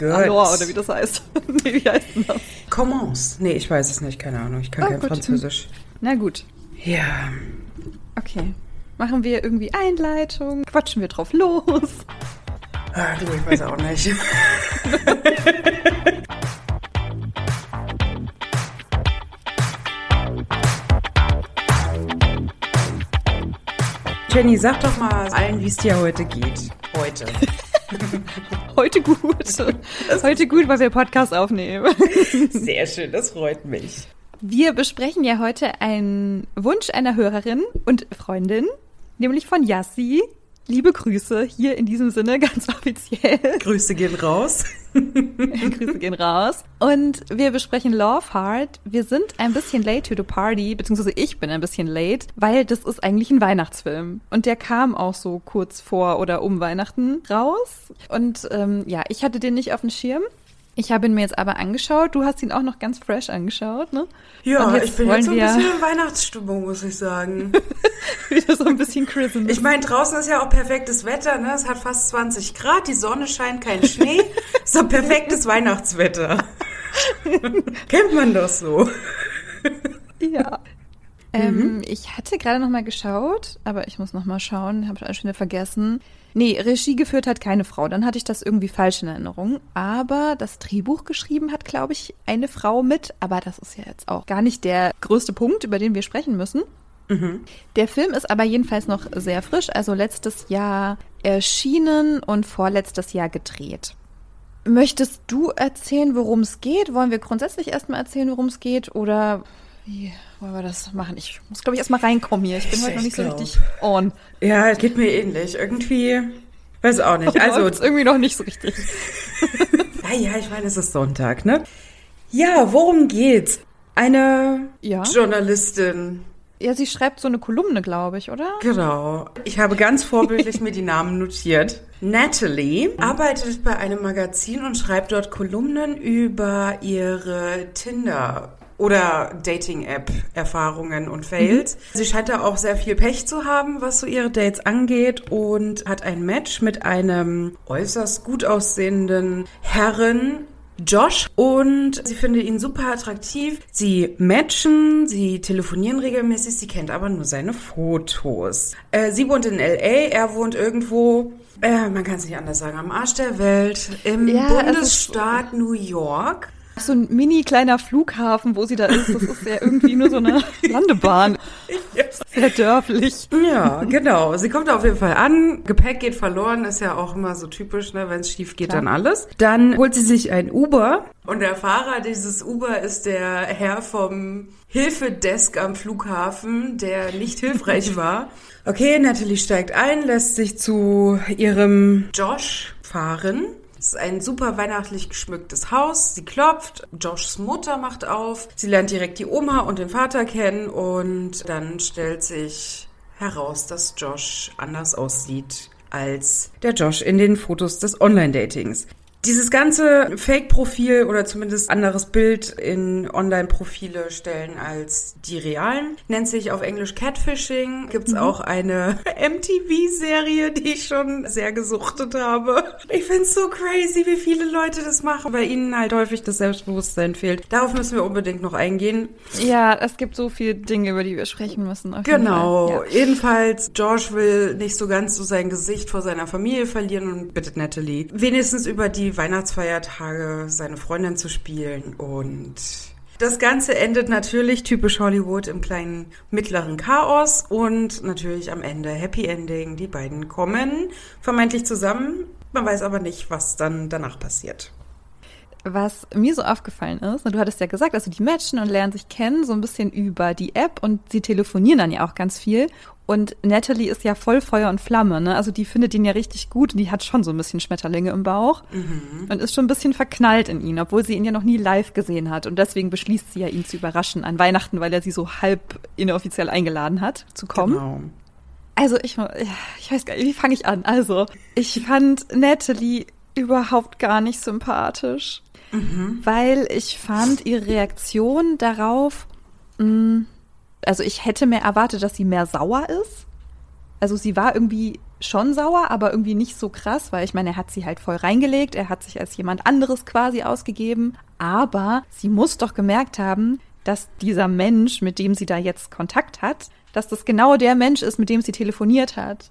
Alors, oder wie das heißt. nee, wie heißt denn das? Commence. Nee, ich weiß es nicht, keine Ahnung. Ich kann Oh, kein gut. Französisch. Na gut. Ja. Okay. Machen wir irgendwie Einleitung? Quatschen wir drauf los? Ah, du, ich weiß auch nicht. Jenny, sag doch mal allen, wie es dir heute geht. Heute. Heute gut. Heute gut, weil wir Podcast aufnehmen. Sehr schön, das freut mich. Wir besprechen ja heute einen Wunsch einer Hörerin und Freundin, nämlich von Yassi. Liebe Grüße hier in diesem Sinne ganz offiziell. Grüße gehen raus. Grüße gehen raus. Und wir besprechen Love Heart. Wir sind ein bisschen late to the party, beziehungsweise ich bin ein bisschen late, weil das ist eigentlich ein Weihnachtsfilm. Und der kam auch so kurz vor oder um Weihnachten raus. Und ähm, ja, ich hatte den nicht auf dem Schirm. Ich habe ihn mir jetzt aber angeschaut. Du hast ihn auch noch ganz fresh angeschaut, ne? Ja, ich bin jetzt so ein bisschen in Weihnachtsstimmung, muss ich sagen. Wieder so ein bisschen christen. Ich meine, draußen ist ja auch perfektes Wetter, ne? Es hat fast 20 Grad, die Sonne scheint, kein Schnee. so perfektes Weihnachtswetter. Kennt man doch so. Ja. Ähm, ich hatte gerade noch mal geschaut, aber ich muss noch mal schauen, habe ich schon wieder vergessen. Nee, Regie geführt hat keine Frau, dann hatte ich das irgendwie falsch in Erinnerung. Aber das Drehbuch geschrieben hat, glaube ich, eine Frau mit. Aber das ist ja jetzt auch gar nicht der größte Punkt, über den wir sprechen müssen. Der Film ist aber jedenfalls noch sehr frisch, also letztes Jahr erschienen und vorletztes Jahr gedreht. Möchtest du erzählen, worum es geht? Wollen wir grundsätzlich erstmal erzählen, worum es geht? Oder wie wollen wir das machen? Ich muss, glaube ich, erstmal reinkommen hier. Ich bin Ich- heute noch ich nicht so glaub. richtig on. Ja, es geht mir ähnlich. Irgendwie, weiß auch nicht. Also, Läuft's irgendwie noch nicht so richtig. ja, ich meine, es ist Sonntag, ne? Ja, worum geht's? Eine Ja. Journalistin. Ja, sie schreibt so eine Kolumne, glaube ich, oder? Genau. Ich habe ganz vorbildlich mir die Namen notiert. Natalie arbeitet bei einem Magazin und schreibt dort Kolumnen über ihre Tinder oder Dating-App-Erfahrungen und Fails. Sie scheint da auch sehr viel Pech zu haben, was so ihre Dates angeht und hat ein Match mit einem äußerst gut aussehenden Herren, Josh und sie findet ihn super attraktiv. Sie matchen, sie telefonieren regelmäßig, sie kennt aber nur seine Fotos. Äh, sie wohnt in LA, er wohnt irgendwo, äh, man kann es nicht anders sagen, am Arsch der Welt, im Ja, Bundesstaat New York. So ein mini kleiner Flughafen, wo sie da ist. Das ist ja irgendwie nur so eine Landebahn. Sehr dörflich. Ja, genau. Sie kommt auf jeden Fall an. Gepäck geht verloren, ist ja auch immer so typisch, ne? Wenn es schief geht, Klar. dann alles. Dann holt sie sich ein Uber und der Fahrer dieses Uber ist der Herr vom Hilfedesk am Flughafen, der nicht hilfreich war. Okay, Natalie steigt ein, lässt sich zu ihrem Josh fahren. Es ist ein super weihnachtlich geschmücktes Haus. Sie klopft, Joshs Mutter macht auf. Sie lernt direkt die Oma und den Vater kennen und dann stellt sich heraus, dass Josh anders aussieht als der Josh in den Fotos des Online-Datings. Dieses ganze Fake-Profil oder zumindest anderes Bild in Online-Profile stellen als die realen. Nennt sich auf Englisch Catfishing. Gibt's auch eine MTV-Serie, die ich schon sehr gesuchtet habe. Ich find's so crazy, wie viele Leute das machen, weil ihnen halt häufig das Selbstbewusstsein fehlt. Darauf müssen wir unbedingt noch eingehen. Ja, es gibt so viele Dinge, über die wir sprechen müssen. Genau. Fall. Jedenfalls, George will nicht so ganz so sein Gesicht vor seiner Familie verlieren und bittet Natalie, wenigstens über die Weihnachtsfeiertage seine Freundin zu spielen und das Ganze endet natürlich typisch Hollywood im kleinen mittleren Chaos und natürlich am Ende Happy Ending. Die beiden kommen vermeintlich zusammen. Man weiß aber nicht, was dann danach passiert. Was mir so aufgefallen ist, du hattest ja gesagt, also die matchen und lernen sich kennen, so ein bisschen über die App und sie telefonieren dann ja auch ganz viel. Und Natalie ist ja voll Feuer und Flamme, ne? Also die findet ihn ja richtig gut und die hat schon so ein bisschen Schmetterlinge im Bauch und ist schon ein bisschen verknallt in ihn, obwohl sie ihn ja noch nie live gesehen hat. Und deswegen beschließt sie ja, ihn zu überraschen an Weihnachten, weil er sie so halb inoffiziell eingeladen hat, zu kommen. Genau. Also ich, ich weiß gar nicht, wie fange ich an? Also, ich fand Natalie überhaupt gar nicht sympathisch, weil ich fand ihre Reaktion darauf, mh, also ich hätte mehr erwartet, dass sie mehr sauer ist. Also sie war irgendwie schon sauer, aber irgendwie nicht so krass, weil ich meine, er hat sie halt voll reingelegt, er hat sich als jemand anderes quasi ausgegeben, aber sie muss doch gemerkt haben, dass dieser Mensch, mit dem sie da jetzt Kontakt hat, dass das genau der Mensch ist, mit dem sie telefoniert hat.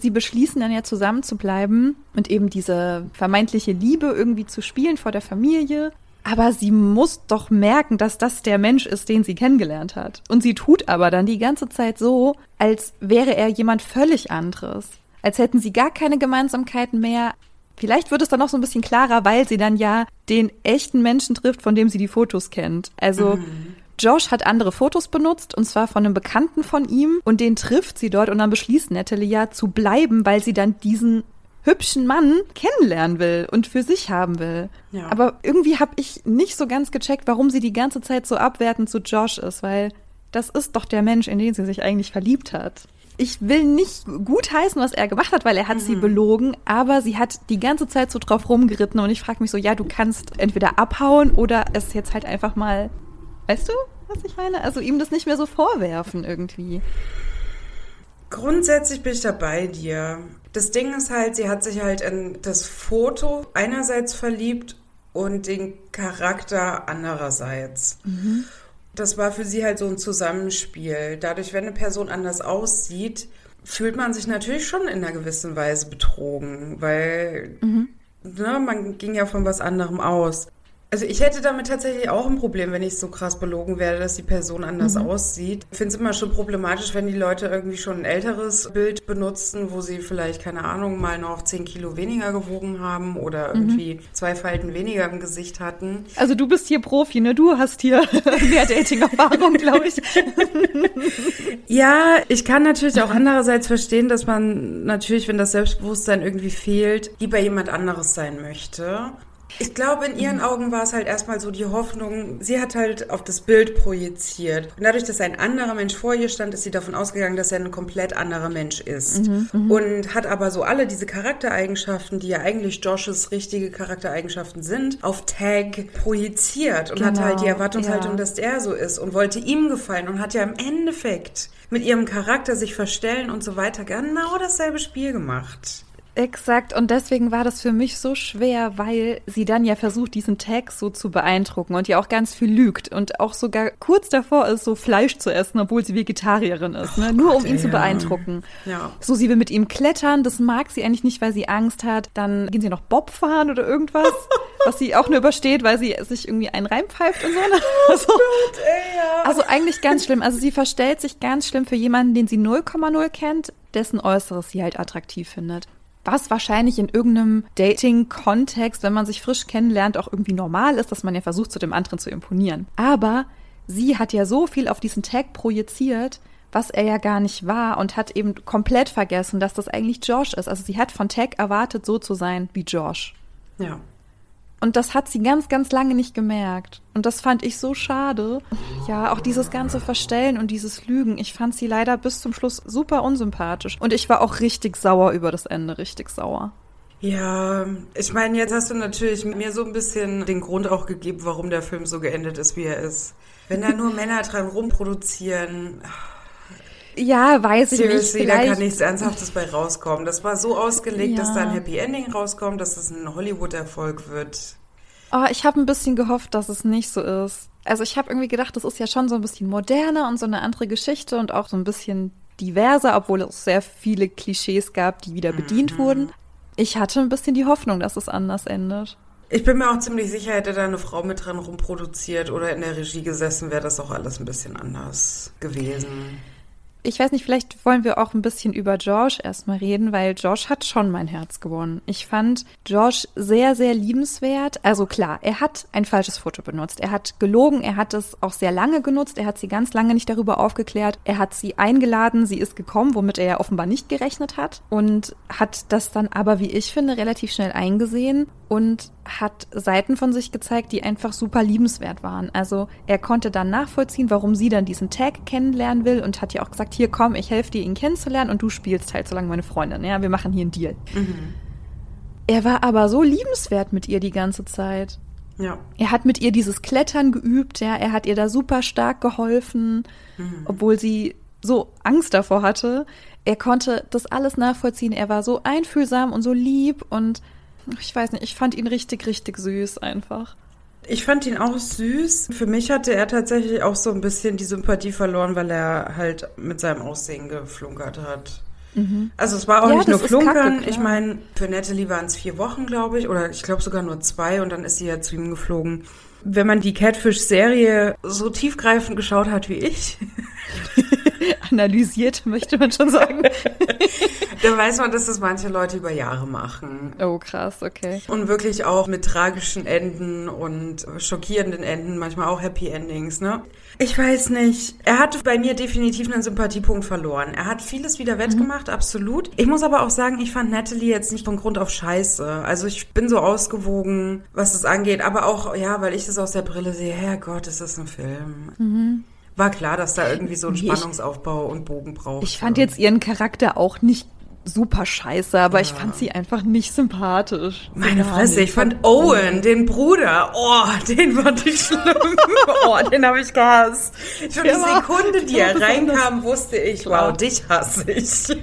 Sie beschließen dann ja zusammen zu bleiben und eben diese vermeintliche Liebe irgendwie zu spielen vor der Familie. Aber sie muss doch merken, dass das der Mensch ist, den sie kennengelernt hat. Und sie tut aber dann die ganze Zeit so, als wäre er jemand völlig anderes. Als hätten sie gar keine Gemeinsamkeiten mehr. Vielleicht wird es dann noch so ein bisschen klarer, weil sie dann ja den echten Menschen trifft, von dem sie die Fotos kennt. Also mhm. Josh hat andere Fotos benutzt und zwar von einem Bekannten von ihm und den trifft sie dort und dann beschließt Natalie ja zu bleiben, weil sie dann diesen hübschen Mann kennenlernen will und für sich haben will. Ja. Aber irgendwie habe ich nicht so ganz gecheckt, warum sie die ganze Zeit so abwertend zu Josh ist, weil das ist doch der Mensch, in den sie sich eigentlich verliebt hat. Ich will nicht gutheißen, was er gemacht hat, weil er hat mhm. sie belogen, aber sie hat die ganze Zeit so drauf rumgeritten und ich frage mich so, ja, du kannst entweder abhauen oder es jetzt halt einfach mal, weißt du, was ich meine? Also ihm das nicht mehr so vorwerfen irgendwie. Grundsätzlich bin ich da bei dir. Das Ding ist halt, sie hat sich halt in das Foto einerseits verliebt und den Charakter andererseits. Mhm. Das war für sie halt so ein Zusammenspiel. Dadurch, wenn eine Person anders aussieht, fühlt man sich natürlich schon in einer gewissen Weise betrogen, weil mhm. ne, man ging ja von was anderem aus. Also ich hätte damit tatsächlich auch ein Problem, wenn ich so krass belogen werde, dass die Person anders mhm. aussieht. Ich finde es immer schon problematisch, wenn die Leute irgendwie schon ein älteres Bild benutzen, wo sie vielleicht, keine Ahnung, mal noch 10 Kilo weniger gewogen haben oder mhm. irgendwie zwei Falten weniger im Gesicht hatten. Also du bist hier Profi, ne? Du hast hier mehr Dating-Erfahrung, glaube ich. ja, ich kann natürlich auch andererseits verstehen, dass man natürlich, wenn das Selbstbewusstsein irgendwie fehlt, lieber jemand anderes sein möchte. Ich glaube, in ihren Augen war es halt erstmal so die Hoffnung, sie hat halt auf das Bild projiziert. Und dadurch, dass ein anderer Mensch vor ihr stand, ist sie davon ausgegangen, dass er ein komplett anderer Mensch ist. Mhm, mhm. und hat aber so alle diese Charaktereigenschaften, die ja eigentlich Joshes richtige Charaktereigenschaften sind, auf Tag projiziert und genau, hat halt die Erwartungshaltung, ja. dass der so ist und wollte ihm gefallen und hat ja im Endeffekt mit ihrem Charakter sich verstellen und so weiter genau dasselbe Spiel gemacht. Exakt, und deswegen war das für mich so schwer, weil sie dann ja versucht, diesen Tag so zu beeindrucken und ja auch ganz viel lügt und auch sogar kurz davor ist, so Fleisch zu essen, obwohl sie Vegetarierin ist, ne? Oh nur um ihn ey, zu beeindrucken. Ja. So, sie will mit ihm klettern, das mag sie eigentlich nicht, weil sie Angst hat. Dann gehen sie noch Bob fahren oder irgendwas, was sie auch nur übersteht, weil sie sich irgendwie einen reinpfeift und so. Ne? Also, oh Gott, ey, ja. also eigentlich ganz schlimm. Also sie verstellt sich ganz schlimm für jemanden, den sie 0,0 kennt, dessen Äußeres sie halt attraktiv findet was wahrscheinlich in irgendeinem Dating-Kontext, wenn man sich frisch kennenlernt, auch irgendwie normal ist, dass man ja versucht, zu dem anderen zu imponieren. Aber sie hat ja so viel auf diesen Tag projiziert, was er ja gar nicht war und hat eben komplett vergessen, dass das eigentlich Josh ist. Also sie hat von Tag erwartet, so zu sein wie Josh. Ja. Und das hat sie ganz, ganz lange nicht gemerkt. Und das fand ich so schade. Ja, auch dieses ganze Verstellen und dieses Lügen. Ich fand sie leider bis zum Schluss super unsympathisch. Und ich war auch richtig sauer über das Ende, richtig sauer. Ja, ich meine, jetzt hast du natürlich mir so ein bisschen den Grund auch gegeben, warum der Film so geendet ist, wie er ist. Wenn da nur Männer dran rumproduzieren. Ja, weiß ich Seriously, nicht. Vielleicht. Da kann nichts Ernsthaftes bei rauskommen. Das war so ausgelegt, ja. dass da ein Happy Ending rauskommt, dass es ein Hollywood-Erfolg wird. Oh, ich habe ein bisschen gehofft, dass es nicht so ist. Also ich habe irgendwie gedacht, das ist ja schon so ein bisschen moderner und so eine andere Geschichte und auch so ein bisschen diverser, obwohl es sehr viele Klischees gab, die wieder bedient mhm. wurden. Ich hatte ein bisschen die Hoffnung, dass es anders endet. Ich bin mir auch ziemlich sicher, hätte da eine Frau mit dran rumproduziert oder in der Regie gesessen, wäre das auch alles ein bisschen anders gewesen ich weiß nicht, vielleicht wollen wir auch ein bisschen über Josh erstmal reden, weil Josh hat schon mein Herz gewonnen. Ich fand Josh sehr, sehr liebenswert. Also klar, er hat ein falsches Foto benutzt. Er hat gelogen, er hat es auch sehr lange genutzt, er hat sie ganz lange nicht darüber aufgeklärt. Er hat sie eingeladen, sie ist gekommen, womit er ja offenbar nicht gerechnet hat und hat das dann aber, wie ich finde, relativ schnell eingesehen und hat Seiten von sich gezeigt, die einfach super liebenswert waren. Also er konnte dann nachvollziehen, warum sie dann diesen Tag kennenlernen will und hat ja auch gesagt, hier komm, ich helfe dir, ihn kennenzulernen und du spielst halt so lange meine Freundin. Ja, wir machen hier einen Deal. Mhm. Er war aber so liebenswert mit ihr die ganze Zeit. Ja. Er hat mit ihr dieses Klettern geübt, ja, er hat ihr da super stark geholfen, mhm. obwohl sie so Angst davor hatte. Er konnte das alles nachvollziehen. Er war so einfühlsam und so lieb und ich weiß nicht, ich fand ihn richtig, richtig süß einfach. Ich fand ihn auch süß. Für mich hatte er tatsächlich auch so ein bisschen die Sympathie verloren, weil er halt mit seinem Aussehen geflunkert hat. Mhm. Also es war auch ja, nicht nur Flunkern. Kacke, ich meine, für Natalie waren es vier Wochen, glaube ich, oder ich glaube sogar nur zwei und dann ist sie ja zu ihm geflogen. Wenn man die Catfish-Serie so tiefgreifend geschaut hat wie ich, analysiert, möchte man schon sagen. Dann weiß man, dass das manche Leute über Jahre machen. Oh, krass, okay. Und wirklich auch mit tragischen Enden und schockierenden Enden, manchmal auch Happy Endings, ne? Ich weiß nicht. Er hat bei mir definitiv einen Sympathiepunkt verloren. Er hat vieles wieder wettgemacht, mhm. absolut. Ich muss aber auch sagen, ich fand Natalie jetzt nicht von Grund auf scheiße. Also ich bin so ausgewogen, was das angeht. Aber auch, ja, weil ich das aus der Brille sehe, Herrgott, ist das ein Film. Mhm war klar, dass da irgendwie so ein Spannungsaufbau und Bogen braucht. Ich fand jetzt ihren Charakter auch nicht super scheiße, aber ja. ich fand sie einfach nicht sympathisch. Meine Fresse, ich fand Owen, den Bruder, oh, den fand ich schlimm. oh, den habe ich gehasst. Schon die Sekunde, die er reinkam, wusste ich, wow, dich hasse ich.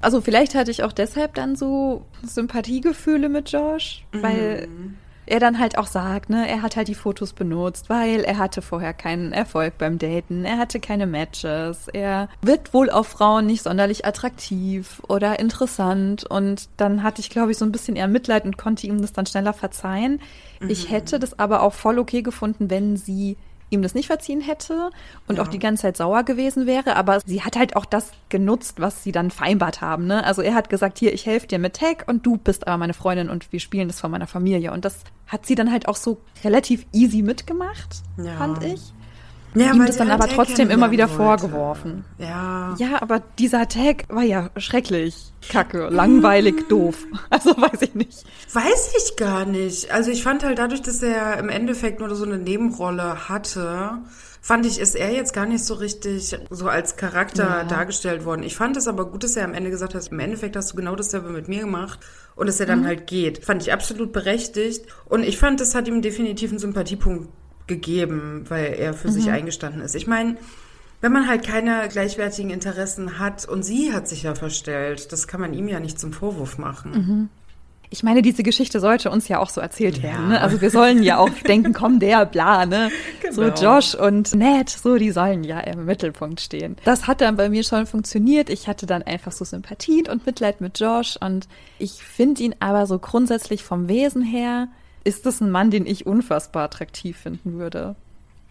also vielleicht hatte ich auch deshalb dann so Sympathiegefühle mit Josh, weil mhm er dann halt auch sagt, ne, er hat halt die Fotos benutzt, weil er hatte vorher keinen Erfolg beim Daten, er hatte keine Matches, er wird wohl auf Frauen nicht sonderlich attraktiv oder interessant und dann hatte ich, glaube ich, so ein bisschen eher Mitleid und konnte ihm das dann schneller verzeihen. Mhm. Ich hätte das aber auch voll okay gefunden, wenn sie ihm das nicht verziehen hätte und ja. auch die ganze Zeit sauer gewesen wäre. Aber sie hat halt auch das genutzt, was sie dann vereinbart haben. Ne? Also er hat gesagt, hier, ich helfe dir mit Tag und du bist aber meine Freundin und wir spielen das von meiner Familie. Und das hat sie dann halt auch so relativ easy mitgemacht, ja. fand ich. Ja, ihm das dann aber trotzdem immer wieder wollte. vorgeworfen. Ja. Ja, aber dieser Tag war ja schrecklich. Kacke, langweilig, doof. Also weiß ich nicht. Weiß ich gar nicht. Also ich fand halt dadurch, dass er im Endeffekt nur so eine Nebenrolle hatte, fand ich, ist er jetzt gar nicht so richtig so als Charakter ja. dargestellt worden. Ich fand es aber gut, dass er am Ende gesagt hat, im Endeffekt hast du genau dasselbe mit mir gemacht und dass er dann mhm. halt geht. Fand ich absolut berechtigt. Und ich fand, das hat ihm definitiv einen Sympathiepunkt gegeben, weil er für mhm. sich eingestanden ist. Ich meine, wenn man halt keine gleichwertigen Interessen hat und sie hat sich ja verstellt, das kann man ihm ja nicht zum Vorwurf machen. Mhm. Ich meine, diese Geschichte sollte uns ja auch so erzählt ja. werden. Ne? Also wir sollen ja auch denken, komm, der, bla, ne? Genau. So Josh und Ned, so, die sollen ja im Mittelpunkt stehen. Das hat dann bei mir schon funktioniert. Ich hatte dann einfach so Sympathien und Mitleid mit Josh und ich finde ihn aber so grundsätzlich vom Wesen her ist das ein Mann, den ich unfassbar attraktiv finden würde.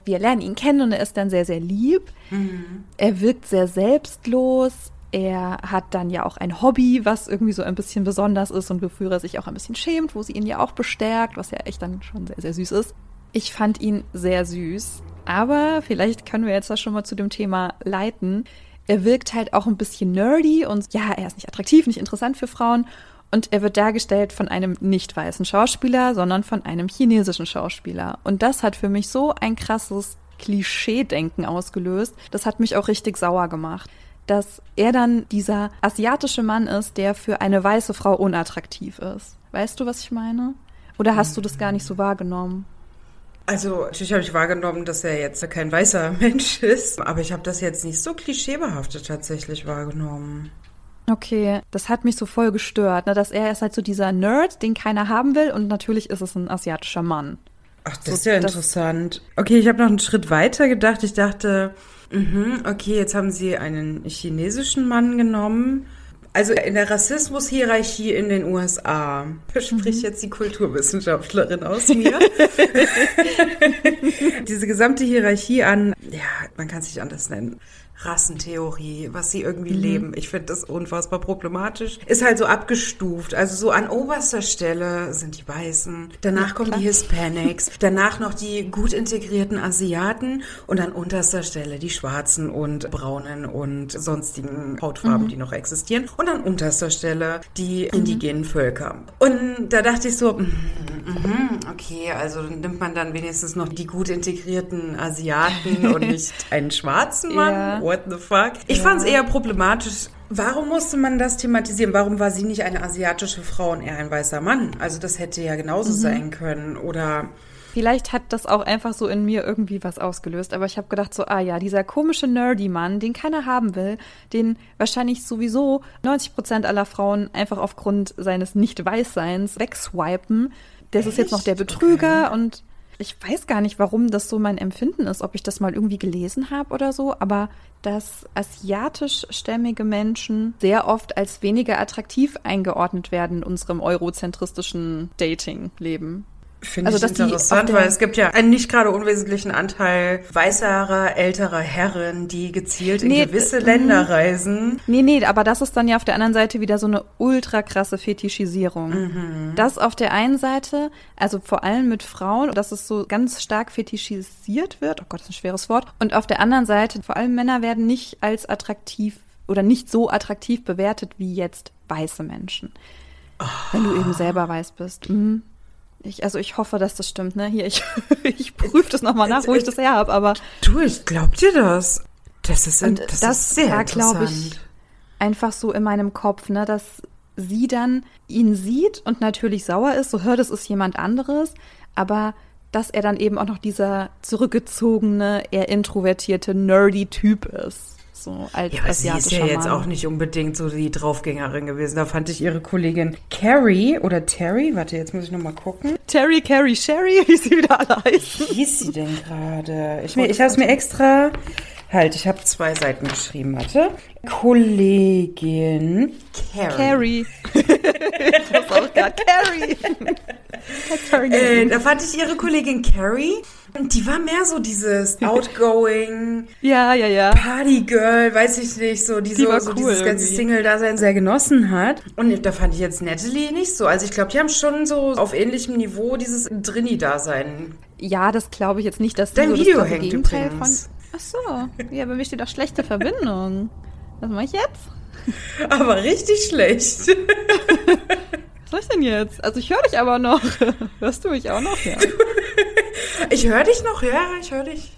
Wir lernen ihn kennen und er ist dann sehr, sehr lieb. Mhm. Er wirkt sehr selbstlos. Er hat dann ja auch ein Hobby, was irgendwie so ein bisschen besonders ist und wofür er sich auch ein bisschen schämt, wo sie ihn ja auch bestärkt, was ja echt dann schon sehr, sehr süß ist. Ich fand ihn sehr süß. Aber vielleicht können wir jetzt das schon mal zu dem Thema leiten. Er wirkt halt auch ein bisschen nerdy und ja, er ist nicht attraktiv, nicht interessant für Frauen. Und er wird dargestellt von einem nicht weißen Schauspieler, sondern von einem chinesischen Schauspieler. Und das hat für mich so ein krasses Klischee-Denken ausgelöst. Das hat mich auch richtig sauer gemacht. Dass er dann dieser asiatische Mann ist, der für eine weiße Frau unattraktiv ist. Weißt du, was ich meine? Oder hast du das gar nicht so wahrgenommen? Also natürlich habe ich wahrgenommen, dass er jetzt kein weißer Mensch ist, aber ich habe das jetzt nicht so klischeebehaftet tatsächlich wahrgenommen. Okay, das hat mich so voll gestört, ne? dass er ist halt so dieser Nerd, den keiner haben will und natürlich ist es ein asiatischer Mann. Ach, das so, ist ja interessant. Okay, ich habe noch einen Schritt weiter gedacht. Ich dachte, mh, okay, jetzt haben sie einen chinesischen Mann genommen. Also in der Rassismushierarchie in den USA spricht mhm. jetzt die Kulturwissenschaftlerin aus mir. Diese gesamte Hierarchie an, ja, man kann es nicht anders nennen. Rassentheorie, was sie irgendwie mhm. leben. Ich finde das unfassbar problematisch. Ist halt so abgestuft. Also so an oberster Stelle sind die Weißen, danach ja, kommen klar. die Hispanics, danach noch die gut integrierten Asiaten und an unterster Stelle die Schwarzen und Braunen und sonstigen Hautfarben, mhm. die noch existieren. Und an unterster Stelle die mhm. indigenen Völker. Und da dachte ich so, mm, mm, okay, also nimmt man dann wenigstens noch die gut integrierten Asiaten und nicht einen schwarzen Mann? Ja what the fuck? Ich ja. fand es eher problematisch. Warum musste man das thematisieren? Warum war sie nicht eine asiatische Frau und er ein weißer Mann? Also das hätte ja genauso mhm. sein können. Oder Vielleicht hat das auch einfach so in mir irgendwie was ausgelöst. Aber ich habe gedacht so, ah ja, dieser komische Nerdy-Mann, den keiner haben will, den wahrscheinlich sowieso 90 Prozent aller Frauen einfach aufgrund seines Nicht-Weißseins wegswipen. Das ist jetzt noch der Betrüger okay. und ich weiß gar nicht, warum das so mein Empfinden ist, ob ich das mal irgendwie gelesen habe oder so, aber dass asiatischstämmige Menschen sehr oft als weniger attraktiv eingeordnet werden in unserem eurozentristischen Dating-Leben. Finde also, ich interessant, weil es gibt ja einen nicht gerade unwesentlichen Anteil weißerer, älterer Herren, die gezielt in nee, gewisse äh, Länder reisen. Nee, nee, aber das ist dann ja auf der anderen Seite wieder so eine ultra krasse Fetischisierung. Mhm. Das auf der einen Seite, also vor allem mit Frauen, dass es so ganz stark fetischisiert wird. Oh Gott, das ist ein schweres Wort. Und auf der anderen Seite, vor allem Männer werden nicht als attraktiv oder nicht so attraktiv bewertet wie jetzt weiße Menschen. Oh. Wenn du eben selber weiß bist. Mhm. Ich, also ich hoffe, dass das stimmt, ne? Hier, ich, ich prüfe das nochmal nach, wo ich das her habe, aber. Du, ich glaub dir das. Das ist, und das, das ist sehr war, glaube ich, einfach so in meinem Kopf, ne, dass sie dann ihn sieht und natürlich sauer ist, so hört, es ist jemand anderes, aber dass er dann eben auch noch dieser zurückgezogene, eher introvertierte, nerdy Typ ist so als ja, aber sie ist ja jetzt auch nicht unbedingt so die Draufgängerin gewesen. Da fand ich ihre Kollegin Carrie oder Terry, warte, jetzt muss ich nochmal gucken. Terry, Carrie, Sherry, wie sie wieder alle heißen. Wie hieß sie denn gerade? Ich, ich habe es mir extra Halt, ich habe zwei Seiten geschrieben, warte. Kollegin Carrie. Carrie. das auch Carrie. äh, da fand ich ihre Kollegin Carrie. Und die war mehr so dieses outgoing, ja, ja, ja. Partygirl, weiß ich nicht, so, die, die so, so dieses ganze Single-Dasein sehr genossen hat. Und da fand ich jetzt Natalie nicht so. Also ich glaube, die haben schon so auf ähnlichem Niveau dieses Drini-Dasein. Ja, das glaube ich jetzt nicht, dass Dein so Video das hängt Gegenteil übrigens. von Ach so, ja, bei mir steht auch schlechte Verbindung. Was mache ich jetzt? Aber richtig schlecht. Was soll ich denn jetzt? Also ich höre dich aber noch. Hörst du mich auch noch? Ja. Ich höre dich noch, ja, ich höre dich.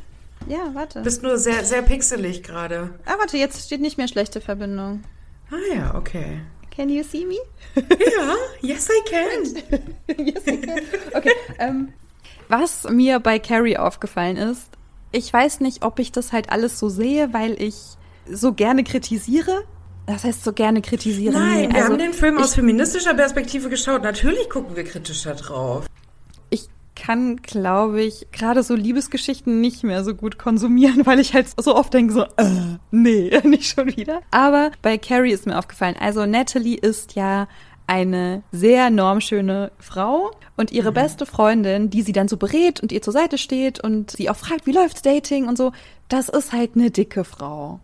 Ja, warte. Bist nur sehr, sehr pixelig gerade. Ah, warte, jetzt steht nicht mehr schlechte Verbindung. Ah ja, okay. Can you see me? Ja, yes I can. yes I can. Okay, ähm, was mir bei Carrie aufgefallen ist, ich weiß nicht, ob ich das halt alles so sehe, weil ich so gerne kritisiere. Das heißt, so gerne kritisieren. Nein, nee, wir also, haben den Film aus feministischer Perspektive geschaut. Natürlich gucken wir kritischer drauf. Kann, glaube ich, gerade so Liebesgeschichten nicht mehr so gut konsumieren, weil ich halt so oft denke so, äh, nee, nicht schon wieder. Aber bei Carrie ist mir aufgefallen, also Natalie ist ja eine sehr normschöne Frau und ihre mhm. beste Freundin, die sie dann so berät und ihr zur Seite steht und sie auch fragt, wie läuft's Dating und so, das ist halt eine dicke Frau.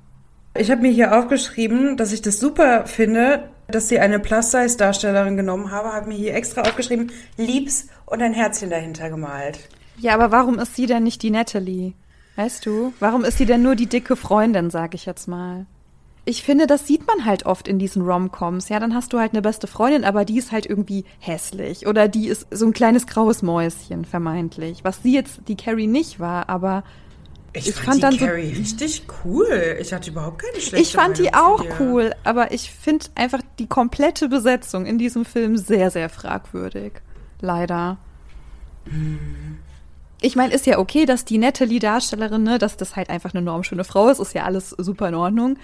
Ich habe mir hier aufgeschrieben, dass ich das super finde, dass sie eine Plus-Size-Darstellerin genommen habe, habe mir hier extra aufgeschrieben, liebs und ein Herzchen dahinter gemalt. Ja, aber warum ist sie denn nicht die Natalie? Weißt du? Warum ist sie denn nur die dicke Freundin, sag ich jetzt mal? ich finde, das sieht man halt oft in diesen Romcoms. Ja, dann hast du halt eine beste Freundin, aber die ist halt irgendwie hässlich oder die ist so ein kleines graues Mäuschen vermeintlich. Was sie jetzt die Carrie nicht war, aber ich, ich fand, fand die dann Carrie so, richtig cool. Ich hatte überhaupt keine schlechte Ich fand die auch cool, aber ich finde einfach die komplette Besetzung in diesem Film sehr, sehr fragwürdig. Leider. Ich meine, ist ja okay, dass die Natalie-Darstellerin, ne, dass das halt einfach eine normschöne Frau ist, ist ja alles super in Ordnung.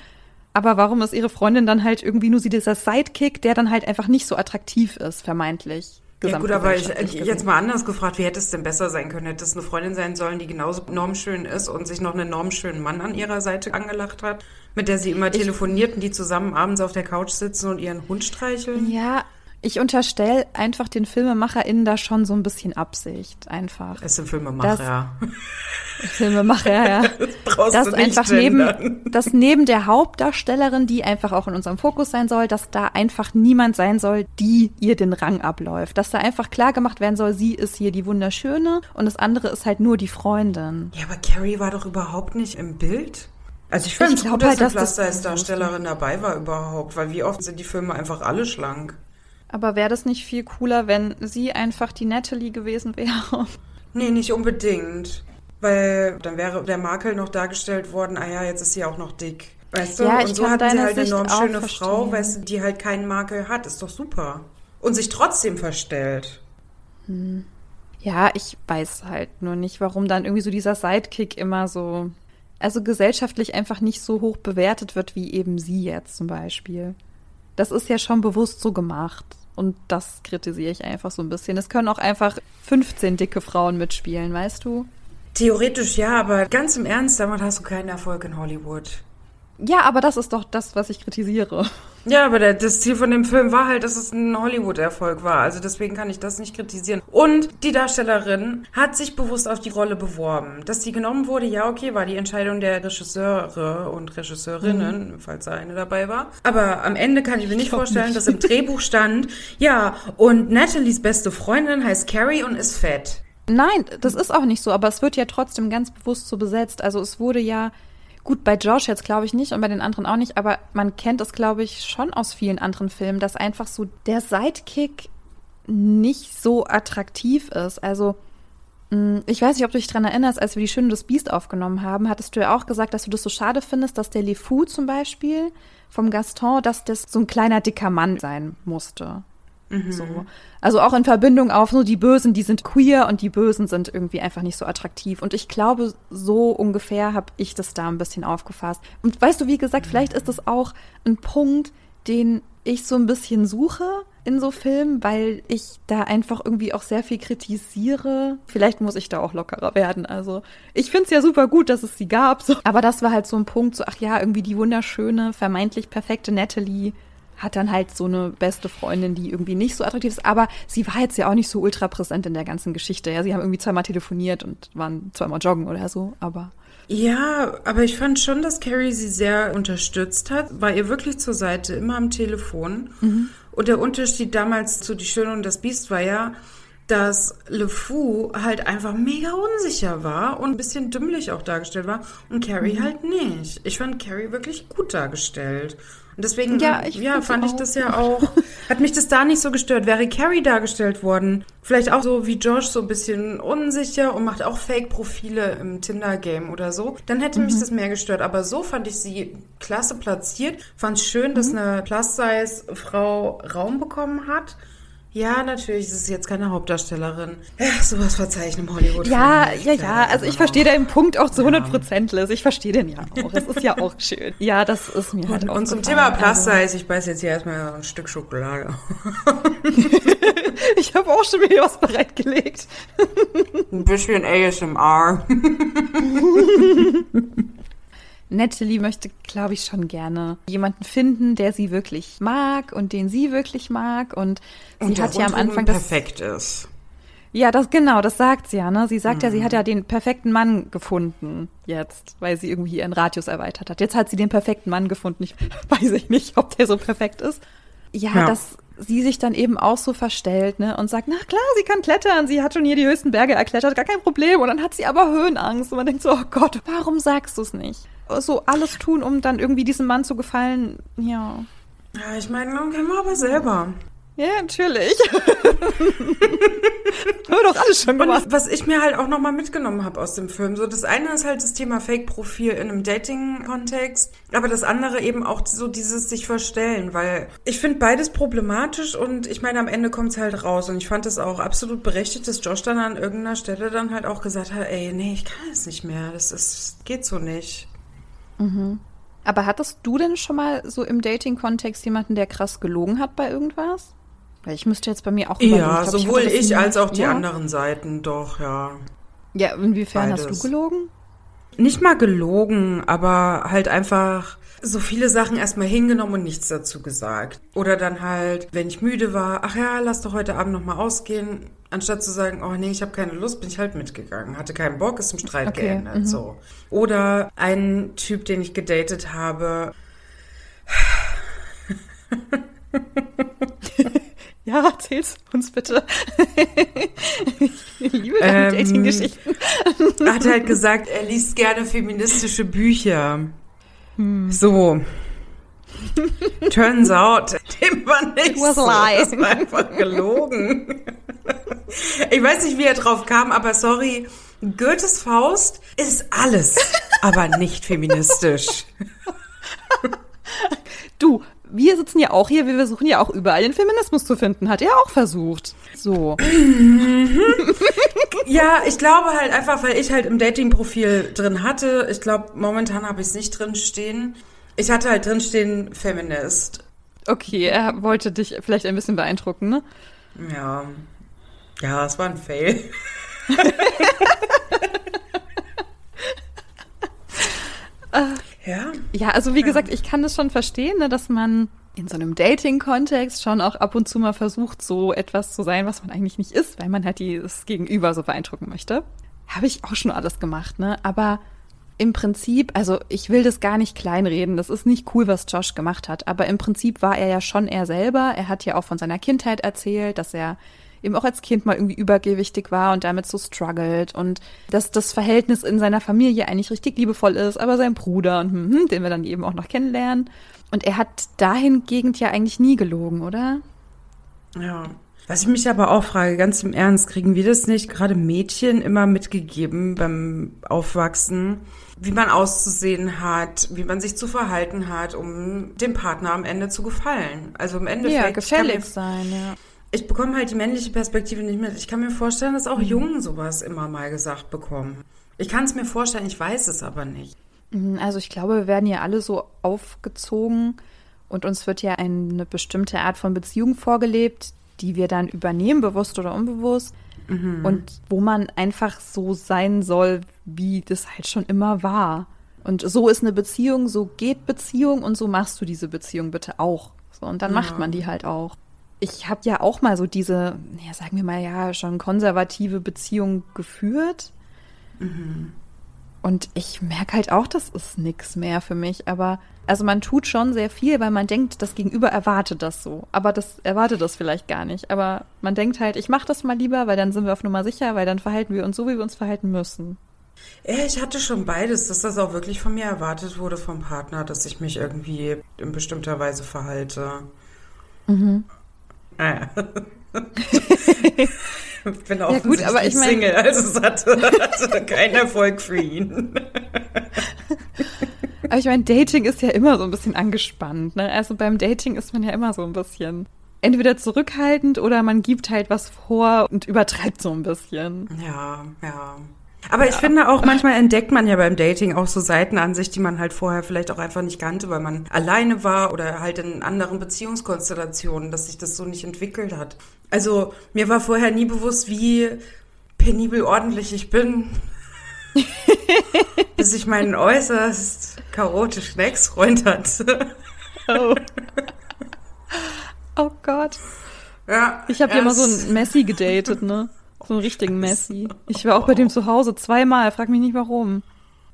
Aber warum ist ihre Freundin dann halt irgendwie nur sie dieser Sidekick, der dann halt einfach nicht so attraktiv ist, vermeintlich? Ja gut, aber ich, jetzt mal anders gefragt, wie hätte es denn besser sein können? Hätte es eine Freundin sein sollen, die genauso normschön ist und sich noch einen normschönen Mann an ihrer Seite angelacht hat, mit der sie immer telefoniert und die zusammen abends auf der Couch sitzen und ihren Hund streicheln? Ja, ich unterstelle einfach den FilmemacherInnen da schon so ein bisschen Absicht, einfach. Es sind Filmemacher. Das, Filmemacher, ja. Das, das einfach neben, dass neben der Hauptdarstellerin, die einfach auch in unserem Fokus sein soll, dass da einfach niemand sein soll, die ihr den Rang abläuft. Dass da einfach klar gemacht werden soll, sie ist hier die Wunderschöne und das andere ist halt nur die Freundin. Ja, aber Carrie war doch überhaupt nicht im Bild. Also ich finde es gut, dass halt, dass als Darstellerin dabei war überhaupt, weil wie oft sind die Filme einfach alle schlank. Aber wäre das nicht viel cooler, wenn sie einfach die Natalie gewesen wäre? Nee, nicht unbedingt. Weil dann wäre der Makel noch dargestellt worden, ah ja, jetzt ist sie auch noch dick. Weißt du? Ja, und so hatten sie halt eine enorm schöne Frau, weißt du, die halt keinen Makel hat. Ist doch super. Und sich trotzdem verstellt. Hm. Ja, ich weiß halt nur nicht, warum dann irgendwie so dieser Sidekick immer so, also gesellschaftlich einfach nicht so hoch bewertet wird wie eben sie jetzt zum Beispiel. Das ist ja schon bewusst so gemacht. Und das kritisiere ich einfach so ein bisschen. Es können auch einfach 15 dicke Frauen mitspielen, weißt du? Theoretisch ja, aber ganz im Ernst, damit hast du keinen Erfolg in Hollywood. Ja, aber das ist doch das, was ich kritisiere. Ja, aber der, das Ziel von dem Film war halt, dass es ein Hollywood-Erfolg war. Also deswegen kann ich das nicht kritisieren. Und die Darstellerin hat sich bewusst auf die Rolle beworben. Dass die genommen wurde, ja, okay, war die Entscheidung der Regisseure und Regisseurinnen, mhm. falls da eine dabei war. Aber am Ende kann ich mir nicht ich vorstellen, nicht. dass im Drehbuch stand, ja, und Nathalies beste Freundin heißt Carrie und ist fett. Nein, das ist auch nicht so, aber es wird ja trotzdem ganz bewusst so besetzt. Also es wurde ja Gut, bei Josh jetzt glaube ich nicht und bei den anderen auch nicht, aber man kennt es, glaube ich, schon aus vielen anderen Filmen, dass einfach so der Sidekick nicht so attraktiv ist. Also, mm, ich weiß nicht, ob du dich daran erinnerst, als wir die Schöne des Biest aufgenommen haben, hattest du ja auch gesagt, dass du das so schade findest, dass der LeFou zum Beispiel vom Gaston, dass das so ein kleiner dicker Mann sein musste. Mhm. So. Also auch in Verbindung auf so die Bösen, die sind queer und die Bösen sind irgendwie einfach nicht so attraktiv. Und ich glaube, so ungefähr habe ich das da ein bisschen aufgefasst. Und weißt du, wie gesagt, vielleicht ist das auch ein Punkt, den ich so ein bisschen suche in so Filmen, weil ich da einfach irgendwie auch sehr viel kritisiere. Vielleicht muss ich da auch lockerer werden. Also ich finde es ja super gut, dass es sie gab. So. Aber das war halt so ein Punkt, so ach ja, irgendwie die wunderschöne, vermeintlich perfekte Natalie hat dann halt so eine beste Freundin, die irgendwie nicht so attraktiv ist, aber sie war jetzt ja auch nicht so ultra präsent in der ganzen Geschichte. Ja, sie haben irgendwie zweimal telefoniert und waren zweimal joggen oder so, aber. Ja, aber ich fand schon, dass Carrie sie sehr unterstützt hat, war ihr wirklich zur Seite, immer am Telefon. Mhm. Und der Unterschied damals zu Die Schöne und das Biest war ja, dass Le Fou halt einfach mega unsicher war und ein bisschen dümmlich auch dargestellt war und Carrie mhm. halt nicht. Ich fand Carrie wirklich gut dargestellt. Und deswegen ja, ich ja, fand ich das ja auch, hat mich das da nicht so gestört. Wäre Carrie dargestellt worden, vielleicht auch so wie Josh, so ein bisschen unsicher und macht auch Fake-Profile im Tinder-Game oder so, dann hätte mhm. mich das mehr gestört. Aber so fand ich sie klasse platziert. Fand es schön, dass mhm. eine Plus-Size-Frau Raum bekommen hat. Ja, natürlich, es ist jetzt keine Hauptdarstellerin. Ja, sowas verzeichnen im Hollywood. Ja, ja, ja. Also ich verstehe den Punkt auch zu 100 Prozent, Liz. Ich verstehe den ja auch. Es ist ja auch schön. Ja, das ist mir halt auch Und zum Thema Plus also. ich beiß jetzt hier erstmal ein Stück Schokolade. ich habe auch schon wieder was bereitgelegt. ein bisschen ASMR. Natalie möchte, glaube ich, schon gerne jemanden finden, der sie wirklich mag und den sie wirklich mag. Und, und sie hat ja am Anfang das. perfekt ist. Ja, das genau, das sagt sie ja, ne? Sie sagt mhm. ja, sie hat ja den perfekten Mann gefunden jetzt, weil sie irgendwie ihren Radius erweitert hat. Jetzt hat sie den perfekten Mann gefunden. Ich weiß ich nicht, ob der so perfekt ist. Ja, ja. dass sie sich dann eben auch so verstellt, ne, und sagt, na klar, sie kann klettern, sie hat schon hier die höchsten Berge erklettert, gar kein Problem. Und dann hat sie aber Höhenangst und man denkt so, oh Gott, warum sagst du es nicht? so alles tun, um dann irgendwie diesem Mann zu gefallen, ja. Ja, ich meine, kennen wir aber selber. Ja, natürlich. Haben doch alles schon gemacht. Und was ich mir halt auch nochmal mitgenommen habe aus dem Film, so das eine ist halt das Thema Fake-Profil in einem Dating-Kontext, aber das andere eben auch so dieses sich verstellen, weil ich finde beides problematisch und ich meine, am Ende kommt es halt raus und ich fand es auch absolut berechtigt, dass Josh dann an irgendeiner Stelle dann halt auch gesagt hat, ey, nee, ich kann es nicht mehr, das ist, geht so nicht. Mhm. Aber hattest du denn schon mal so im Dating-Kontext jemanden, der krass gelogen hat bei irgendwas? Ich müsste jetzt bei mir auch Ja, ich glaub, sowohl ich, ich als auch die ja. anderen Seiten, doch, ja. Ja, inwiefern Beides. hast du gelogen? Nicht mal gelogen, aber halt einfach so viele Sachen erstmal hingenommen und nichts dazu gesagt. Oder dann halt, wenn ich müde war, ach ja, lass doch heute Abend nochmal ausgehen. Anstatt zu sagen, oh nee, ich habe keine Lust, bin ich halt mitgegangen. Hatte keinen Bock, ist im Streit okay. geändert. Mhm. So. Oder ein Typ, den ich gedatet habe. Ja, erzähl's uns bitte. ich liebe deine ähm, Dating-Geschichten. hat halt gesagt, er liest gerne feministische Bücher. Hm. So. Turns out, dem war nicht was so. Das war einfach gelogen. ich weiß nicht, wie er drauf kam, aber sorry. Goethes Faust ist alles, aber nicht feministisch. Du, wir sitzen ja auch hier, wir versuchen ja auch überall den Feminismus zu finden. Hat er auch versucht. So. Ja, ich glaube halt einfach, weil ich halt im Dating-Profil drin hatte. Ich glaube, momentan habe ich es nicht drin stehen. Ich hatte halt drin stehen Feminist. Okay, er wollte dich vielleicht ein bisschen beeindrucken, ne? Ja. Ja, es war ein Fail. ja. Ja, also wie ja. gesagt, ich kann das schon verstehen, ne, dass man in so einem Dating-Kontext schon auch ab und zu mal versucht, so etwas zu sein, was man eigentlich nicht ist, weil man halt das Gegenüber so beeindrucken möchte. Habe ich auch schon alles gemacht, ne? Aber im Prinzip, also ich will das gar nicht kleinreden, das ist nicht cool, was Josh gemacht hat, aber im Prinzip war er ja schon er selber. Er hat ja auch von seiner Kindheit erzählt, dass er eben auch als Kind mal irgendwie übergewichtig war und damit so struggelt und dass das Verhältnis in seiner Familie eigentlich richtig liebevoll ist, aber sein Bruder und hm, hm, den wir dann eben auch noch kennenlernen. Und er hat dahingegen ja eigentlich nie gelogen, oder? Ja. Was ich mich aber auch frage, ganz im Ernst, kriegen wir das nicht gerade Mädchen immer mitgegeben beim Aufwachsen, wie man auszusehen hat, wie man sich zu verhalten hat, um dem Partner am Ende zu gefallen? Also im Endeffekt. Ja, gefällig sein, ja ich bekomme halt die männliche Perspektive nicht mit. Ich kann mir vorstellen, dass auch mhm. Jungen sowas immer mal gesagt bekommen. Ich kann es mir vorstellen, ich weiß es aber nicht. Mhm, also ich glaube, wir werden ja alle so aufgezogen und uns wird ja eine bestimmte Art von Beziehung vorgelebt, die wir dann übernehmen, bewusst oder unbewusst. Mhm. Und wo man einfach so sein soll, wie das halt schon immer war. Und so ist eine Beziehung, so geht Beziehung und so machst du diese Beziehung bitte auch. So, und dann ja. macht man die halt auch ich habe ja auch mal so diese, ja, sagen wir mal, ja, schon konservative Beziehung geführt. Mhm. Und ich merke halt auch, das ist nichts mehr für mich. Aber also man tut schon sehr viel, weil man denkt, das Gegenüber erwartet das so. Aber das erwartet das vielleicht gar nicht. Aber man denkt halt, ich mache das mal lieber, weil dann sind wir auf Nummer sicher, weil dann verhalten wir uns so, wie wir uns verhalten müssen. Ich hatte schon beides, dass das auch wirklich von mir erwartet wurde vom Partner, dass ich mich irgendwie in bestimmter Weise verhalte. Mhm. Ah, ja. ich bin auch ja, gut, aber ich mein, Single, also es hatte, hatte keinen Erfolg für ihn. aber ich meine, Dating ist ja immer so ein bisschen angespannt. Ne? Also beim Dating ist man ja immer so ein bisschen entweder zurückhaltend oder man gibt halt was vor und übertreibt so ein bisschen. Ja, ja. Aber ja. ich finde auch, manchmal entdeckt man ja beim Dating auch so Seiten an sich, die man halt vorher vielleicht auch einfach nicht kannte, weil man alleine war oder halt in anderen Beziehungskonstellationen, dass sich das so nicht entwickelt hat. Also mir war vorher nie bewusst, wie penibel ordentlich ich bin. bis ich meinen äußerst chaotischen Ex-Freund hatte. oh. oh Gott. Ja. Ich habe ja mal so ein Messi gedatet, ne? So einen richtigen Messi. Ich war auch bei dem zu Hause zweimal, frag mich nicht warum.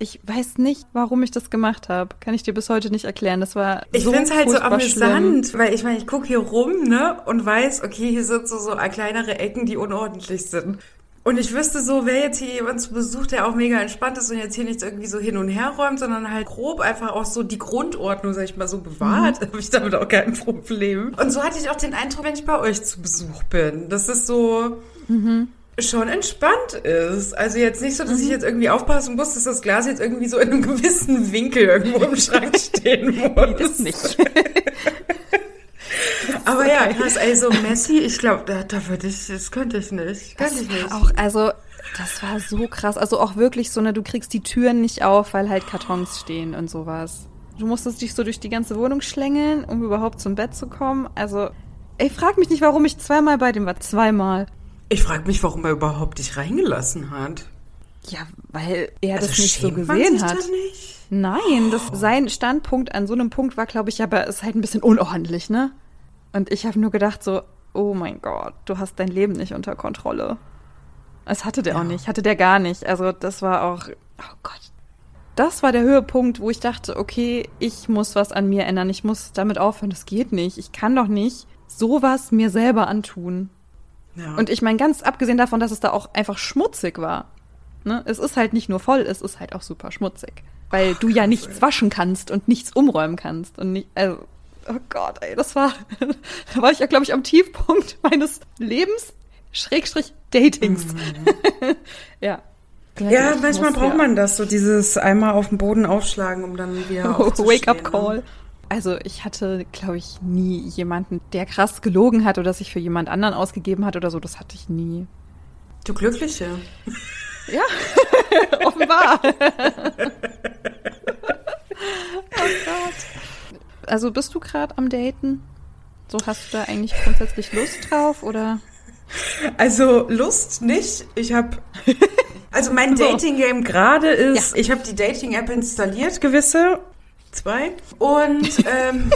Ich weiß nicht, warum ich das gemacht habe. Kann ich dir bis heute nicht erklären. Das war Ich so finde es halt so amüsant, schlimm. weil ich meine, ich gucke hier rum, ne, und weiß, okay, hier sind so, so kleinere Ecken, die unordentlich sind. Und ich wüsste so, wer jetzt hier jemand zu Besuch, der auch mega entspannt ist und jetzt hier nichts irgendwie so hin und her räumt, sondern halt grob einfach auch so die Grundordnung, sag ich mal, so bewahrt, mhm. habe ich damit auch kein Problem. Und so hatte ich auch den Eindruck, wenn ich bei euch zu Besuch bin. Das ist so, mhm schon entspannt ist. Also jetzt nicht so, dass ich mhm. jetzt irgendwie aufpassen muss, dass das Glas jetzt irgendwie so in einem gewissen Winkel irgendwo im Schrank stehen muss. Nee, das nicht. Aber ja, krass, also Messi, ich glaube, da, da würde ich, das könnte ich nicht. Könnte das ich nicht. Auch, also, das war so krass. Also auch wirklich so, ne, du kriegst die Türen nicht auf, weil halt Kartons stehen und sowas. Du musstest dich so durch die ganze Wohnung schlängeln, um überhaupt zum Bett zu kommen. Also, ey, frag mich nicht, warum ich zweimal bei dem war. Zweimal. Ich frage mich, warum er überhaupt dich reingelassen hat. Ja, weil er also das nicht so gesehen hat. Nicht? Nein, das, sein Standpunkt an so einem Punkt war, glaube ich, aber ist halt ein bisschen unordentlich, ne? Und ich habe nur gedacht so, oh mein Gott, du hast dein Leben nicht unter Kontrolle. Das hatte der ja. auch nicht, hatte der gar nicht. Also das war auch, oh Gott. Das war der Höhepunkt, wo ich dachte, okay, ich muss was an mir ändern. Ich muss damit aufhören. Das geht nicht. Ich kann doch nicht sowas mir selber antun. Ja. Und ich meine, ganz abgesehen davon, dass es da auch einfach schmutzig war. Ne? Es ist halt nicht nur voll, es ist halt auch super schmutzig. Weil du ja nichts waschen kannst und nichts umräumen kannst. Und nicht, also, oh Gott, ey, das war, da war ich ja, glaube ich, am Tiefpunkt meines Lebens, Schrägstrich Datings. Mhm. ja. Ja, manchmal muss, braucht ja. man das, so dieses einmal auf den Boden aufschlagen, um dann wieder Wake-up-Call. Ne? Also ich hatte, glaube ich, nie jemanden, der krass gelogen hat oder sich für jemand anderen ausgegeben hat oder so. Das hatte ich nie. Du Glückliche. Ja, offenbar. oh Gott. Also bist du gerade am Daten? So hast du da eigentlich grundsätzlich Lust drauf oder? Also Lust nicht. Ich habe also mein Dating Game gerade ist, ja. ich habe die Dating App installiert, gewisse zwei und ähm,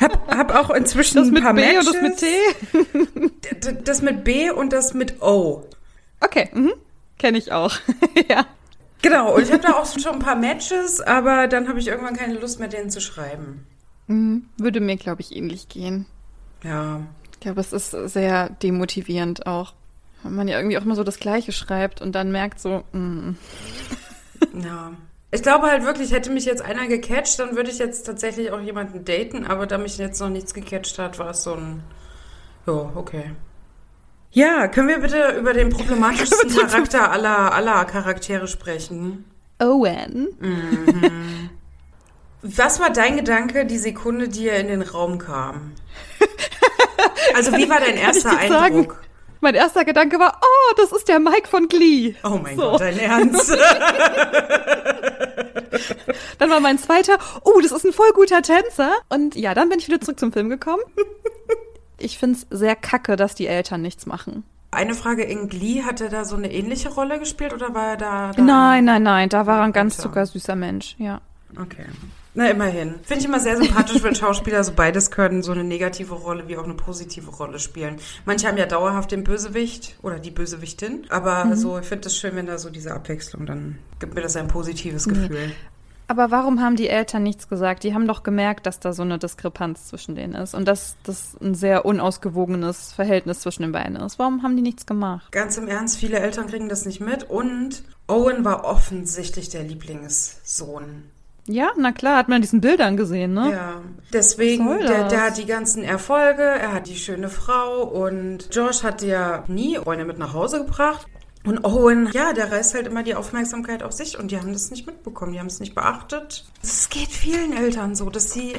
hab, hab auch inzwischen das mit ein paar B Matches. und das mit T. Das mit B und das mit O. Okay, mhm. kenne ich auch. ja. Genau, und ich habe da auch schon ein paar Matches, aber dann habe ich irgendwann keine Lust mehr, denen zu schreiben. Mhm. Würde mir, glaube ich, ähnlich gehen. Ja. Ich glaube, es ist sehr demotivierend auch. Wenn man ja irgendwie auch immer so das Gleiche schreibt und dann merkt so, mm. Ja. Ich glaube halt wirklich, hätte mich jetzt einer gecatcht, dann würde ich jetzt tatsächlich auch jemanden daten, aber da mich jetzt noch nichts gecatcht hat, war es so ein, ja, okay. Ja, können wir bitte über den problematischsten Charakter aller, aller Charaktere sprechen? Owen. Mhm. Was war dein Gedanke die Sekunde, die er in den Raum kam? Also wie war dein erster Eindruck? Sagen? Mein erster Gedanke war, oh, das ist der Mike von Glee. Oh mein so. Gott, dein Ernst? dann war mein zweiter, oh, das ist ein voll guter Tänzer. Und ja, dann bin ich wieder zurück zum Film gekommen. Ich find's sehr kacke, dass die Eltern nichts machen. Eine Frage, in Glee, hat er da so eine ähnliche Rolle gespielt oder war er da? da nein, nein, nein, da war er ein ganz zuckersüßer Mensch, ja. Okay. Na, immerhin. Finde ich immer sehr sympathisch, wenn Schauspieler so beides können, so eine negative Rolle wie auch eine positive Rolle spielen. Manche haben ja dauerhaft den Bösewicht oder die Bösewichtin, aber mhm. so, ich finde es schön, wenn da so diese Abwechslung, dann gibt mir das ein positives Gefühl. Aber warum haben die Eltern nichts gesagt? Die haben doch gemerkt, dass da so eine Diskrepanz zwischen denen ist und dass das ein sehr unausgewogenes Verhältnis zwischen den beiden ist. Warum haben die nichts gemacht? Ganz im Ernst, viele Eltern kriegen das nicht mit und Owen war offensichtlich der Lieblingssohn. Ja, na klar, hat man diesen Bildern gesehen, ne? Ja, deswegen, der, der hat die ganzen Erfolge, er hat die schöne Frau und Josh hat ja nie Freunde mit nach Hause gebracht. Und Owen, ja, der reißt halt immer die Aufmerksamkeit auf sich und die haben das nicht mitbekommen, die haben es nicht beachtet. Es geht vielen Eltern so, dass sie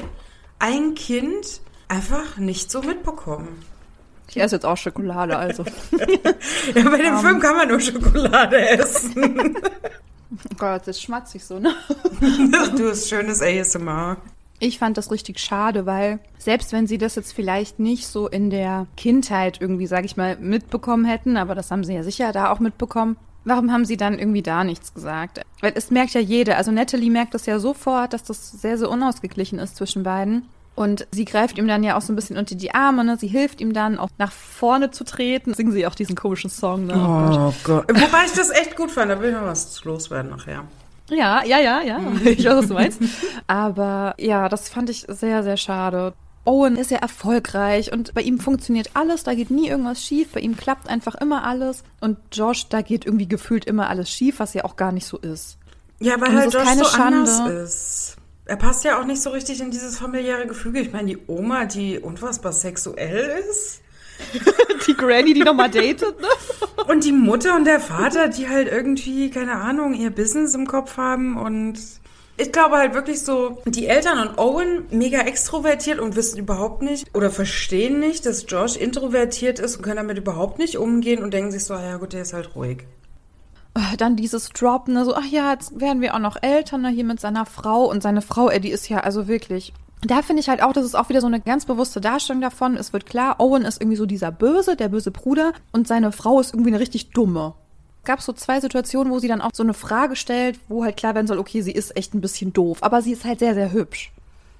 ein Kind einfach nicht so mitbekommen. Ich esse jetzt auch Schokolade, also. ja, bei dem um. Film kann man nur Schokolade essen. oh Gott, das schmatzt sich so, ne? du hast schönes ASMR. Ich fand das richtig schade, weil selbst wenn sie das jetzt vielleicht nicht so in der Kindheit irgendwie, sag ich mal, mitbekommen hätten, aber das haben sie ja sicher da auch mitbekommen, warum haben sie dann irgendwie da nichts gesagt? Weil es merkt ja jeder, also Natalie merkt das ja sofort, dass das sehr, sehr unausgeglichen ist zwischen beiden. Und sie greift ihm dann ja auch so ein bisschen unter die Arme, ne? Sie hilft ihm dann auch nach vorne zu treten. Singen sie auch diesen komischen Song, ne? Oh, oh Gott. Gott. Wobei ich das echt gut fand, da will ich noch was loswerden nachher. Ja, ja, ja, ja. Ich weiß, was du meinst. Aber ja, das fand ich sehr, sehr schade. Owen ist ja erfolgreich und bei ihm funktioniert alles, da geht nie irgendwas schief, bei ihm klappt einfach immer alles und Josh, da geht irgendwie gefühlt immer alles schief, was ja auch gar nicht so ist. Ja, weil halt Josh keine so Schande. anders ist. Er passt ja auch nicht so richtig in dieses familiäre Gefüge. Ich meine, die Oma, die unfassbar sexuell ist. die Granny, die nochmal datet, ne? Und die Mutter und der Vater, die halt irgendwie, keine Ahnung, ihr Business im Kopf haben und ich glaube halt wirklich so, die Eltern und Owen mega extrovertiert und wissen überhaupt nicht oder verstehen nicht, dass Josh introvertiert ist und können damit überhaupt nicht umgehen und denken sich so, ah ja gut, der ist halt ruhig. Äh, dann dieses Drop, ne, so, ach ja, jetzt werden wir auch noch Eltern, ne, hier mit seiner Frau und seine Frau, ey, die ist ja also wirklich da finde ich halt auch, das ist auch wieder so eine ganz bewusste Darstellung davon. Es wird klar, Owen ist irgendwie so dieser Böse, der böse Bruder und seine Frau ist irgendwie eine richtig dumme. Es gab so zwei Situationen, wo sie dann auch so eine Frage stellt, wo halt klar werden soll, okay, sie ist echt ein bisschen doof, aber sie ist halt sehr, sehr hübsch.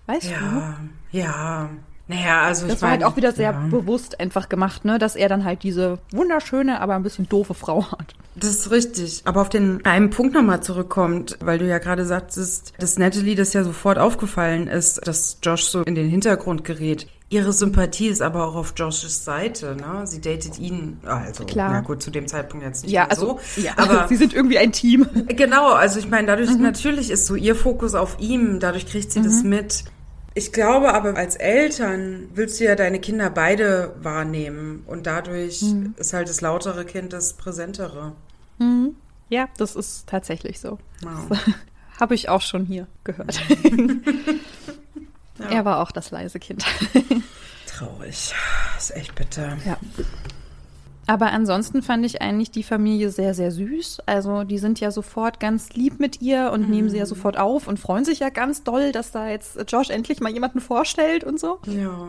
Weißt ja, du? Ja, ja. Naja, also das ich war mein, halt auch wieder sehr ja. bewusst einfach gemacht, ne, dass er dann halt diese wunderschöne, aber ein bisschen doofe Frau hat. Das ist richtig. Aber auf den einen Punkt nochmal zurückkommt, weil du ja gerade sagtest, dass Natalie das ja sofort aufgefallen ist, dass Josh so in den Hintergrund gerät. Ihre Sympathie ist aber auch auf Joshes Seite, ne? Sie datet ihn, also Klar. na gut, zu dem Zeitpunkt jetzt nicht ja, also, so. Ja, aber sie sind irgendwie ein Team. Genau, also ich meine, dadurch mhm. natürlich ist so ihr Fokus auf ihm, dadurch kriegt sie mhm. das mit. Ich glaube aber, als Eltern willst du ja deine Kinder beide wahrnehmen und dadurch mhm. ist halt das lautere Kind das präsentere. Mhm. Ja, das ist tatsächlich so. Wow. Habe ich auch schon hier gehört. ja. Er war auch das leise Kind. Traurig. ist echt bitter. Ja. Aber ansonsten fand ich eigentlich die Familie sehr, sehr süß. Also die sind ja sofort ganz lieb mit ihr und mhm. nehmen sie ja sofort auf und freuen sich ja ganz doll, dass da jetzt Josh endlich mal jemanden vorstellt und so. Ja.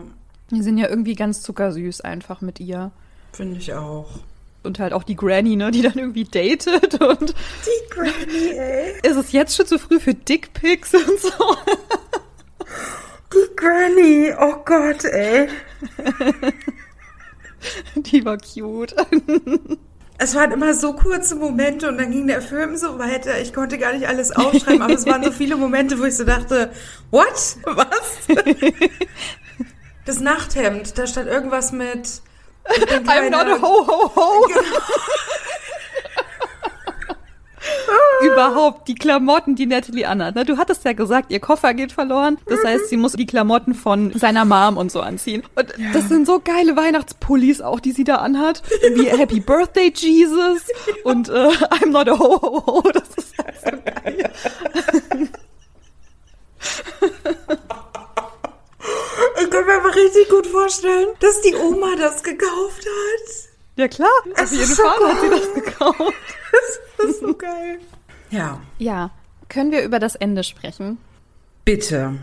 Die sind ja irgendwie ganz zuckersüß einfach mit ihr. Finde ich auch. Und halt auch die Granny, ne, die dann irgendwie datet und. Die Granny, ey. Ist es jetzt schon zu früh für Dickpics und so? Die Granny, oh Gott, ey. Die war cute. Es waren immer so kurze Momente und dann ging der Film so weiter. Ich konnte gar nicht alles aufschreiben, aber es waren so viele Momente, wo ich so dachte, what? Was? Das Nachthemd, da stand irgendwas mit. I'm not a ho ho ho. Überhaupt die Klamotten, die Natalie anhat. Ne? Du hattest ja gesagt, ihr Koffer geht verloren. Das heißt, sie muss die Klamotten von seiner Mom und so anziehen. Und ja. das sind so geile Weihnachtspullis auch, die sie da anhat. Wie Happy Birthday Jesus und äh, I'm not a ho ho ho. Das ist halt so geil. Ich kann mir aber richtig gut vorstellen, dass die Oma das gekauft hat. Ja klar, auf jeden Fall so hat sie das gekauft. Das ist so geil. Ja. Ja. Können wir über das Ende sprechen? Bitte.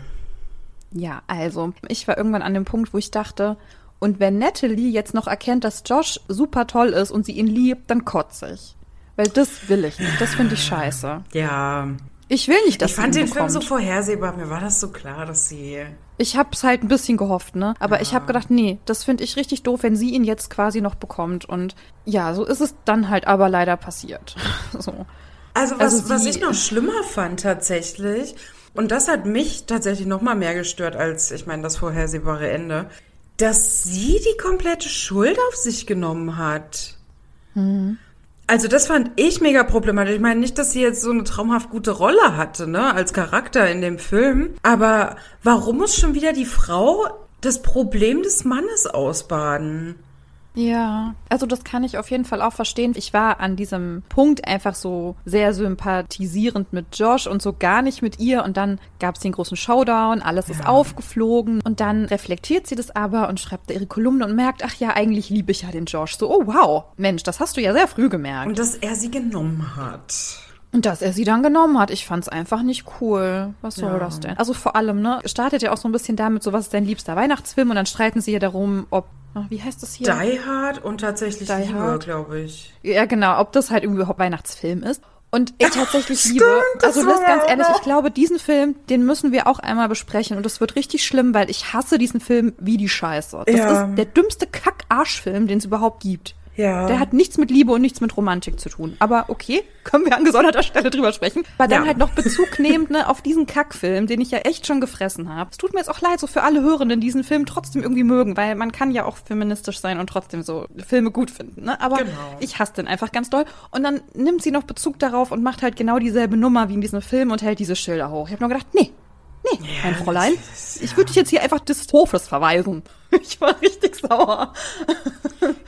Ja, also, ich war irgendwann an dem Punkt, wo ich dachte, und wenn Natalie jetzt noch erkennt, dass Josh super toll ist und sie ihn liebt, dann kotze ich. Weil das will ich nicht. Das finde ich scheiße. Ja. Ich will nicht, dass Ich fand sie den bekommt. Film so vorhersehbar. Mir war das so klar, dass sie. Ich hab's halt ein bisschen gehofft, ne? Aber ja. ich habe gedacht, nee, das finde ich richtig doof, wenn sie ihn jetzt quasi noch bekommt. Und ja, so ist es dann halt aber leider passiert. so. Also was, also was ich noch schlimmer fand tatsächlich, und das hat mich tatsächlich noch mal mehr gestört als, ich meine, das vorhersehbare Ende, dass sie die komplette Schuld auf sich genommen hat. Mhm. Also das fand ich mega problematisch. Ich meine nicht, dass sie jetzt so eine traumhaft gute Rolle hatte, ne, als Charakter in dem Film. Aber warum muss schon wieder die Frau das Problem des Mannes ausbaden? Ja, also das kann ich auf jeden Fall auch verstehen. Ich war an diesem Punkt einfach so sehr sympathisierend mit Josh und so gar nicht mit ihr. Und dann gab es den großen Showdown, alles ja. ist aufgeflogen. Und dann reflektiert sie das aber und schreibt ihre Kolumne und merkt, ach ja, eigentlich liebe ich ja den Josh. So, oh wow, Mensch, das hast du ja sehr früh gemerkt. Und dass er sie genommen hat. Und dass er sie dann genommen hat, ich fand's einfach nicht cool. Was soll ja. das denn? Also vor allem, ne, startet ja auch so ein bisschen damit, so was ist dein liebster Weihnachtsfilm? Und dann streiten sie ja darum, ob wie heißt das hier? Die Hard und tatsächlich Die Liebe, glaube ich. Ja, genau, ob das halt irgendwie überhaupt Weihnachtsfilm ist. Und ich tatsächlich Ach, liebe, also das ganz ehrlich, ich glaube, diesen Film, den müssen wir auch einmal besprechen. Und das wird richtig schlimm, weil ich hasse diesen Film wie die Scheiße. Das ja. ist der dümmste Kack-Arsch-Film, den es überhaupt gibt. Ja. Der hat nichts mit Liebe und nichts mit Romantik zu tun. Aber okay, können wir an gesonderter Stelle drüber sprechen. Aber dann ja. halt noch Bezug nehmend ne, auf diesen Kackfilm, den ich ja echt schon gefressen habe. Es tut mir jetzt auch leid, so für alle Hörenden, diesen Film trotzdem irgendwie mögen, weil man kann ja auch feministisch sein und trotzdem so Filme gut finden. Ne? Aber genau. ich hasse den einfach ganz doll. Und dann nimmt sie noch Bezug darauf und macht halt genau dieselbe Nummer wie in diesem Film und hält diese Schilder hoch. Ich habe nur gedacht, nee, Nee, ja, mein Fräulein. Ist, ja. Ich würde dich jetzt hier einfach des Hofes verweisen. Ich war richtig sauer.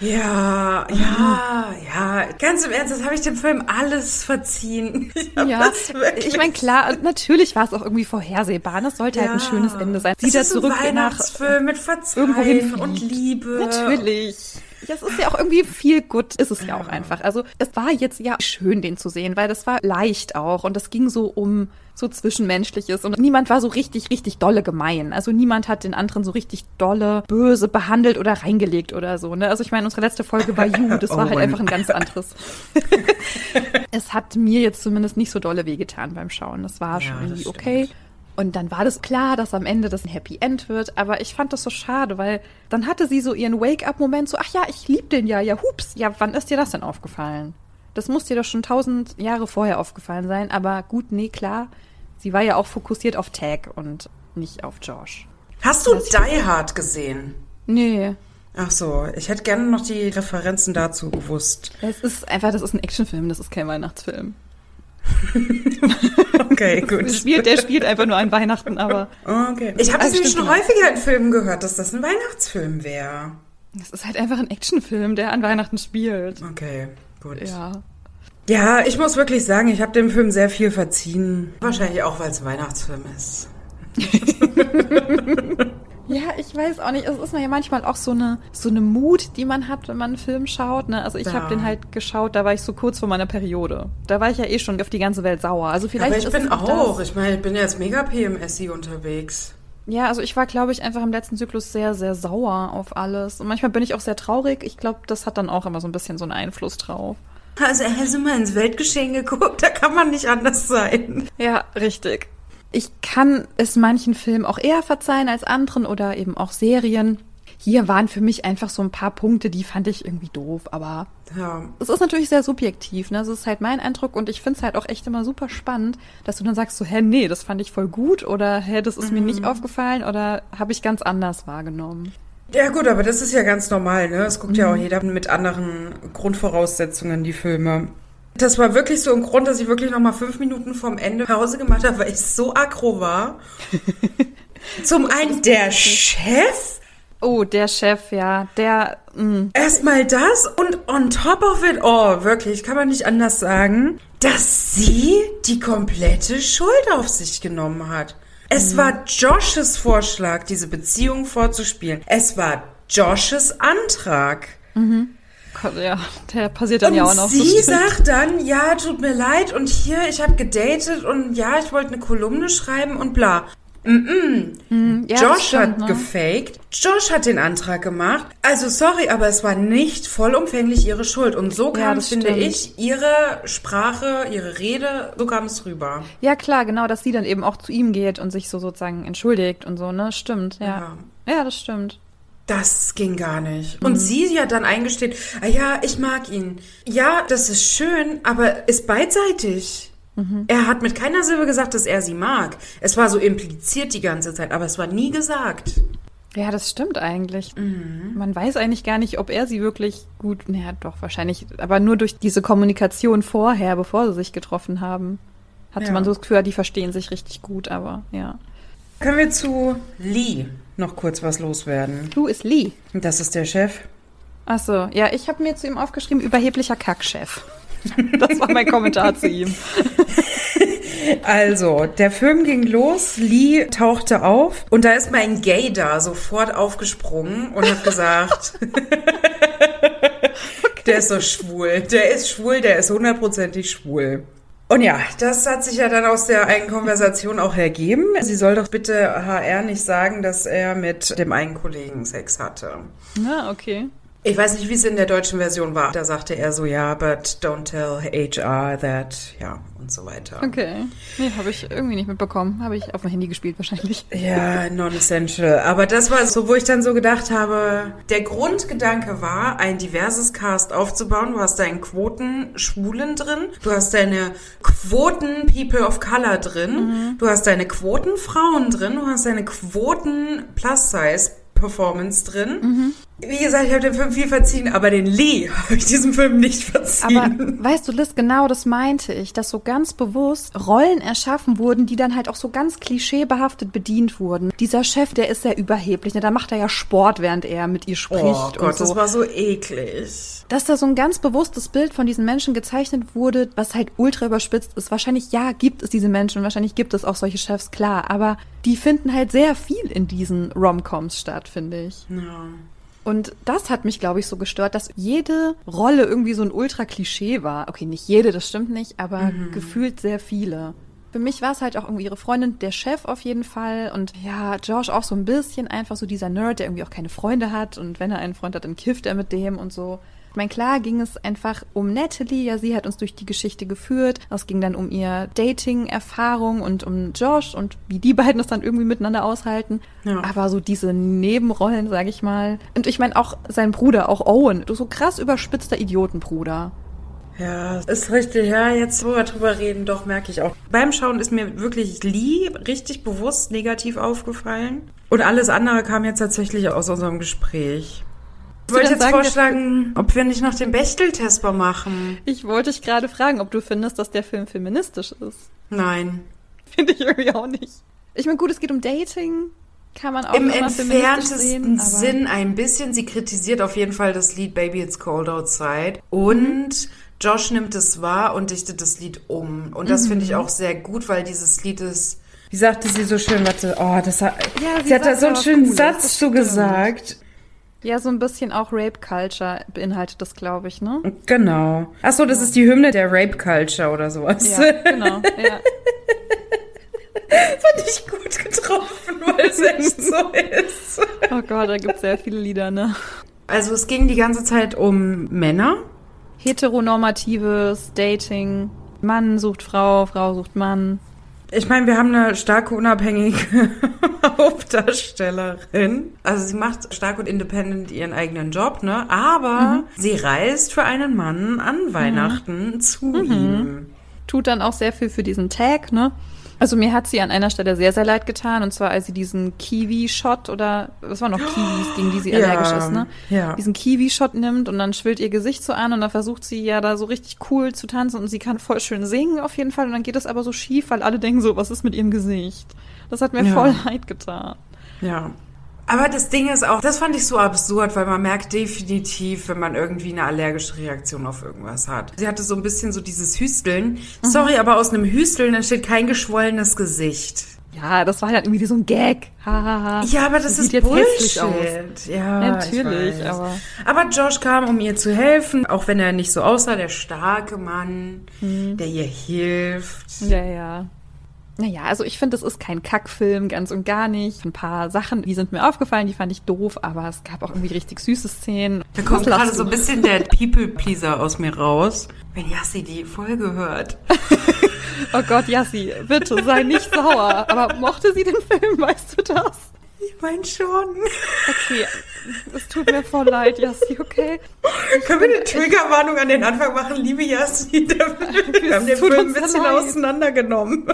Ja, ja, ja. Ganz im Ernst, das habe ich dem Film alles verziehen. Ich ja, ich meine, klar, natürlich war es auch irgendwie vorhersehbar. Das sollte ja. halt ein schönes Ende sein. Sie da zurück ein Weihnachtsfilm nach mit Verzeihen und Liebe. Natürlich. Ja, es ist ja auch irgendwie viel gut, ist es ja auch einfach. Also es war jetzt ja schön, den zu sehen, weil das war leicht auch und es ging so um so Zwischenmenschliches und niemand war so richtig, richtig dolle gemein. Also niemand hat den anderen so richtig dolle, böse behandelt oder reingelegt oder so. Ne? Also ich meine, unsere letzte Folge war You, das war oh halt einfach ein ganz anderes. es hat mir jetzt zumindest nicht so dolle wehgetan beim Schauen. Das war ja, schon irgendwie okay. Und dann war das klar, dass am Ende das ein Happy End wird. Aber ich fand das so schade, weil dann hatte sie so ihren Wake-up-Moment so, ach ja, ich lieb den ja, ja, hups. Ja, wann ist dir das denn aufgefallen? Das muss dir doch schon tausend Jahre vorher aufgefallen sein. Aber gut, nee, klar. Sie war ja auch fokussiert auf Tag und nicht auf Josh. Hast du Die Hard gesehen? Nee. Ach so, ich hätte gerne noch die Referenzen dazu gewusst. Es ist einfach, das ist ein Actionfilm, das ist kein Weihnachtsfilm. okay, gut. Der spielt, der spielt einfach nur an Weihnachten, aber. Okay. Ich habe das nämlich schon häufiger in Filmen gehört, dass das ein Weihnachtsfilm wäre. Das ist halt einfach ein Actionfilm, der an Weihnachten spielt. Okay, gut. Ja. Ja, ich muss wirklich sagen, ich habe dem Film sehr viel verziehen. Wahrscheinlich auch, weil es ein Weihnachtsfilm ist. Ja, ich weiß auch nicht. Es ist ja manchmal auch so eine, so eine Mut, die man hat, wenn man einen Film schaut. Ne? Also ich ja. habe den halt geschaut, da war ich so kurz vor meiner Periode. Da war ich ja eh schon auf die ganze Welt sauer. Also vielleicht Aber ich bin auch. Das. Ich meine, ich bin jetzt mega PMSI unterwegs. Ja, also ich war, glaube ich, einfach im letzten Zyklus sehr, sehr sauer auf alles. Und manchmal bin ich auch sehr traurig. Ich glaube, das hat dann auch immer so ein bisschen so einen Einfluss drauf. Also hast du mal ins Weltgeschehen geguckt, da kann man nicht anders sein. Ja, richtig. Ich kann es manchen Filmen auch eher verzeihen als anderen oder eben auch Serien. Hier waren für mich einfach so ein paar Punkte, die fand ich irgendwie doof, aber ja. es ist natürlich sehr subjektiv, ne? Das ist halt mein Eindruck und ich finde es halt auch echt immer super spannend, dass du dann sagst so, hä, nee, das fand ich voll gut oder hä, das ist mhm. mir nicht aufgefallen oder habe ich ganz anders wahrgenommen. Ja gut, aber das ist ja ganz normal, ne? Es guckt mhm. ja auch mhm. jeder mit anderen Grundvoraussetzungen die Filme. Das war wirklich so ein Grund, dass ich wirklich noch mal fünf Minuten vorm Ende Pause gemacht habe, weil ich so aggro war. Zum einen der Chef. Oh, der Chef, ja, der. Mm. Erstmal das und on top of it, oh, wirklich, kann man nicht anders sagen, dass sie die komplette Schuld auf sich genommen hat. Es war Joshes Vorschlag, diese Beziehung vorzuspielen. Es war Joshes Antrag. Mhm. Ja, der passiert dann und ja auch noch. Sie so sagt dann, ja, tut mir leid und hier, ich habe gedatet und ja, ich wollte eine Kolumne schreiben und bla. Mm -mm. Ja, Josh stimmt, hat ne? gefaked. Josh hat den Antrag gemacht. Also sorry, aber es war nicht vollumfänglich ihre Schuld. Und so kam, ja, finde stimmt. ich, ihre Sprache, ihre Rede, so kam es rüber. Ja, klar, genau, dass sie dann eben auch zu ihm geht und sich so sozusagen entschuldigt und so, ne? Stimmt, ja. Ja, ja das stimmt. Das ging gar nicht. Und mhm. sie ja dann eingesteht, ah ja, ich mag ihn. Ja, das ist schön, aber ist beidseitig. Mhm. Er hat mit keiner Silbe gesagt, dass er sie mag. Es war so impliziert die ganze Zeit, aber es war nie gesagt. Ja, das stimmt eigentlich. Mhm. Man weiß eigentlich gar nicht, ob er sie wirklich gut, naja, doch, wahrscheinlich, aber nur durch diese Kommunikation vorher, bevor sie sich getroffen haben, hatte ja. man so das Gefühl, die verstehen sich richtig gut, aber ja. Können wir zu Lee noch kurz was loswerden? Who is Lee? Das ist der Chef. Ach so, ja, ich habe mir zu ihm aufgeschrieben, überheblicher Kackchef. Das war mein Kommentar zu ihm. Also, der Film ging los, Lee tauchte auf und da ist mein Gay da sofort aufgesprungen und hat gesagt, okay. der ist so schwul, der ist schwul, der ist hundertprozentig schwul. Und ja, das hat sich ja dann aus der einen Konversation auch ergeben. Sie soll doch bitte HR nicht sagen, dass er mit dem einen Kollegen Sex hatte. Ah, okay. Ich weiß nicht, wie es in der deutschen Version war. Da sagte er so, ja, but don't tell HR that, ja, und so weiter. Okay. Nee, habe ich irgendwie nicht mitbekommen. Habe ich auf dem Handy gespielt wahrscheinlich. Ja, non-essential. Aber das war so, wo ich dann so gedacht habe, der Grundgedanke war, ein diverses Cast aufzubauen. Du hast deinen Quoten-Schwulen drin, du hast deine Quoten-People of Color drin, mhm. du hast deine Quoten-Frauen drin, du hast deine Quoten-Plus-Size Performance drin. Mhm. Wie gesagt, ich habe den Film viel verziehen, aber den Lee habe ich diesem Film nicht verziehen. Aber weißt du, Liz, genau das meinte ich, dass so ganz bewusst Rollen erschaffen wurden, die dann halt auch so ganz klischeebehaftet bedient wurden. Dieser Chef, der ist sehr überheblich, ne? da macht er ja Sport, während er mit ihr spricht. Oh Gott, so. das war so eklig. Dass da so ein ganz bewusstes Bild von diesen Menschen gezeichnet wurde, was halt ultra überspitzt ist. Wahrscheinlich, ja, gibt es diese Menschen, wahrscheinlich gibt es auch solche Chefs, klar, aber die finden halt sehr viel in diesen Romcoms statt, finde ich. Ja. Und das hat mich, glaube ich, so gestört, dass jede Rolle irgendwie so ein Ultra-Klischee war. Okay, nicht jede, das stimmt nicht, aber mhm. gefühlt sehr viele. Für mich war es halt auch irgendwie ihre Freundin, der Chef auf jeden Fall. Und ja, Josh auch so ein bisschen einfach so dieser Nerd, der irgendwie auch keine Freunde hat. Und wenn er einen Freund hat, dann kifft er mit dem und so. Ich meine, klar ging es einfach um Natalie. Ja, sie hat uns durch die Geschichte geführt. Es ging dann um ihr Dating-Erfahrung und um Josh und wie die beiden es dann irgendwie miteinander aushalten. Ja. Aber so diese Nebenrollen, sag ich mal. Und ich meine auch sein Bruder, auch Owen. So krass überspitzter Idiotenbruder. Ja, ist richtig. Ja, jetzt wo wir drüber reden, doch merke ich auch. Beim Schauen ist mir wirklich Lee richtig bewusst negativ aufgefallen. Und alles andere kam jetzt tatsächlich aus unserem Gespräch. Ich wollte jetzt sagen, vorschlagen, ob wir nicht noch den Bechtel-Test machen. Ich wollte dich gerade fragen, ob du findest, dass der Film feministisch ist. Nein. Finde ich irgendwie auch nicht. Ich meine, gut, es geht um Dating. Kann man auch Im entferntesten Sinn ein bisschen. Sie kritisiert auf jeden Fall das Lied Baby It's Cold Outside. Und mhm. Josh nimmt es wahr und dichtet das Lied um. Und das mhm. finde ich auch sehr gut, weil dieses Lied ist Wie sagte sie so schön, warte, oh, das hat, ja, sie, sie hat da so einen schönen Cooles, Satz zu gesagt. Ja, so ein bisschen auch Rape Culture beinhaltet das, glaube ich, ne? Genau. Ach so, das ja. ist die Hymne der Rape Culture oder sowas. Ja, genau. Ja. Fand ich gut getroffen, weil es echt so ist. Oh Gott, da gibt es sehr viele Lieder, ne? Also es ging die ganze Zeit um Männer. Heteronormatives Dating. Mann sucht Frau, Frau sucht Mann. Ich meine, wir haben eine starke, unabhängige Hauptdarstellerin. Also sie macht stark und independent ihren eigenen Job, ne? Aber mhm. sie reist für einen Mann an Weihnachten mhm. zu mhm. ihm. Tut dann auch sehr viel für diesen Tag, ne? Also mir hat sie an einer Stelle sehr, sehr leid getan. Und zwar, als sie diesen Kiwi-Shot oder, was war noch Kiwis, gegen die sie ja, allergisch ist, ne? Ja. Diesen Kiwi-Shot nimmt und dann schwillt ihr Gesicht so an und dann versucht sie ja da so richtig cool zu tanzen und sie kann voll schön singen auf jeden Fall. Und dann geht es aber so schief, weil alle denken so, was ist mit ihrem Gesicht? Das hat mir ja. voll leid getan. Ja. Aber das Ding ist auch, das fand ich so absurd, weil man merkt definitiv, wenn man irgendwie eine allergische Reaktion auf irgendwas hat. Sie hatte so ein bisschen so dieses Hüsteln. Mhm. Sorry, aber aus einem Hüsteln entsteht kein geschwollenes Gesicht. Ja, das war halt irgendwie so ein Gag. Ha, ha, ha. Ja, aber das, das ist Bullshit. Ja, natürlich. Aber, aber Josh kam, um ihr zu helfen, auch wenn er nicht so aussah, der starke Mann, mhm. der ihr hilft. Ja, ja. Naja, also ich finde, das ist kein Kackfilm, ganz und gar nicht. Ein paar Sachen, die sind mir aufgefallen, die fand ich doof, aber es gab auch irgendwie richtig süße Szenen. Da kommt gerade so ein bisschen der People-Pleaser aus mir raus, wenn Yassi die Folge hört. oh Gott, Yassi, bitte sei nicht sauer. Aber mochte sie den Film, weißt du das? Ich meine schon. Okay, es tut mir voll leid, Yassi, okay? Ich Können wir eine Triggerwarnung an den Anfang machen? Liebe Yassi, wir haben den Film ein bisschen leid. auseinandergenommen.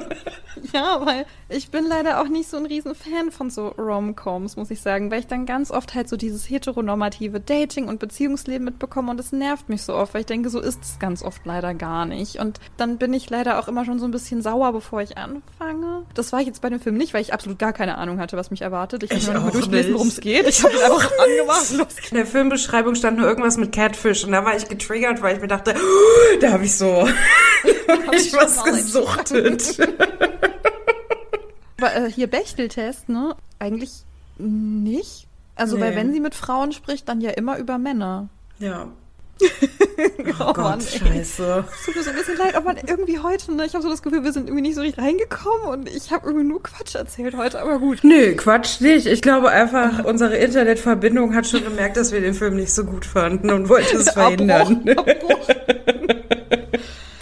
Ja, weil ich bin leider auch nicht so ein riesen Fan von so Rom-Coms, muss ich sagen, weil ich dann ganz oft halt so dieses heteronormative Dating und Beziehungsleben mitbekomme und es nervt mich so oft, weil ich denke, so ist es ganz oft leider gar nicht. Und dann bin ich leider auch immer schon so ein bisschen sauer, bevor ich anfange. Das war ich jetzt bei dem Film nicht, weil ich absolut gar keine Ahnung hatte, was mich erwartet. Ich habe nur durchgelesen, worum es geht. Ich habe ihn einfach angemacht. Los. In der Filmbeschreibung stand nur irgendwas mit Catfish und da war ich getriggert, weil ich mir dachte, oh, da habe ich so hab ich was gesuchtet. Aber äh, hier Bechteltest, ne? Eigentlich nicht. Also, nee. weil wenn sie mit Frauen spricht, dann ja immer über Männer. Ja. Oh, oh Gott, Mann, scheiße. Es tut mir so ein bisschen leid, aber irgendwie heute, ne? Ich habe so das Gefühl, wir sind irgendwie nicht so richtig reingekommen und ich habe irgendwie nur Quatsch erzählt heute, aber gut. Nö, Quatsch nicht. Ich glaube einfach, unsere Internetverbindung hat schon gemerkt, dass wir den Film nicht so gut fanden und wollte es verhindern. Abbruch, Abbruch.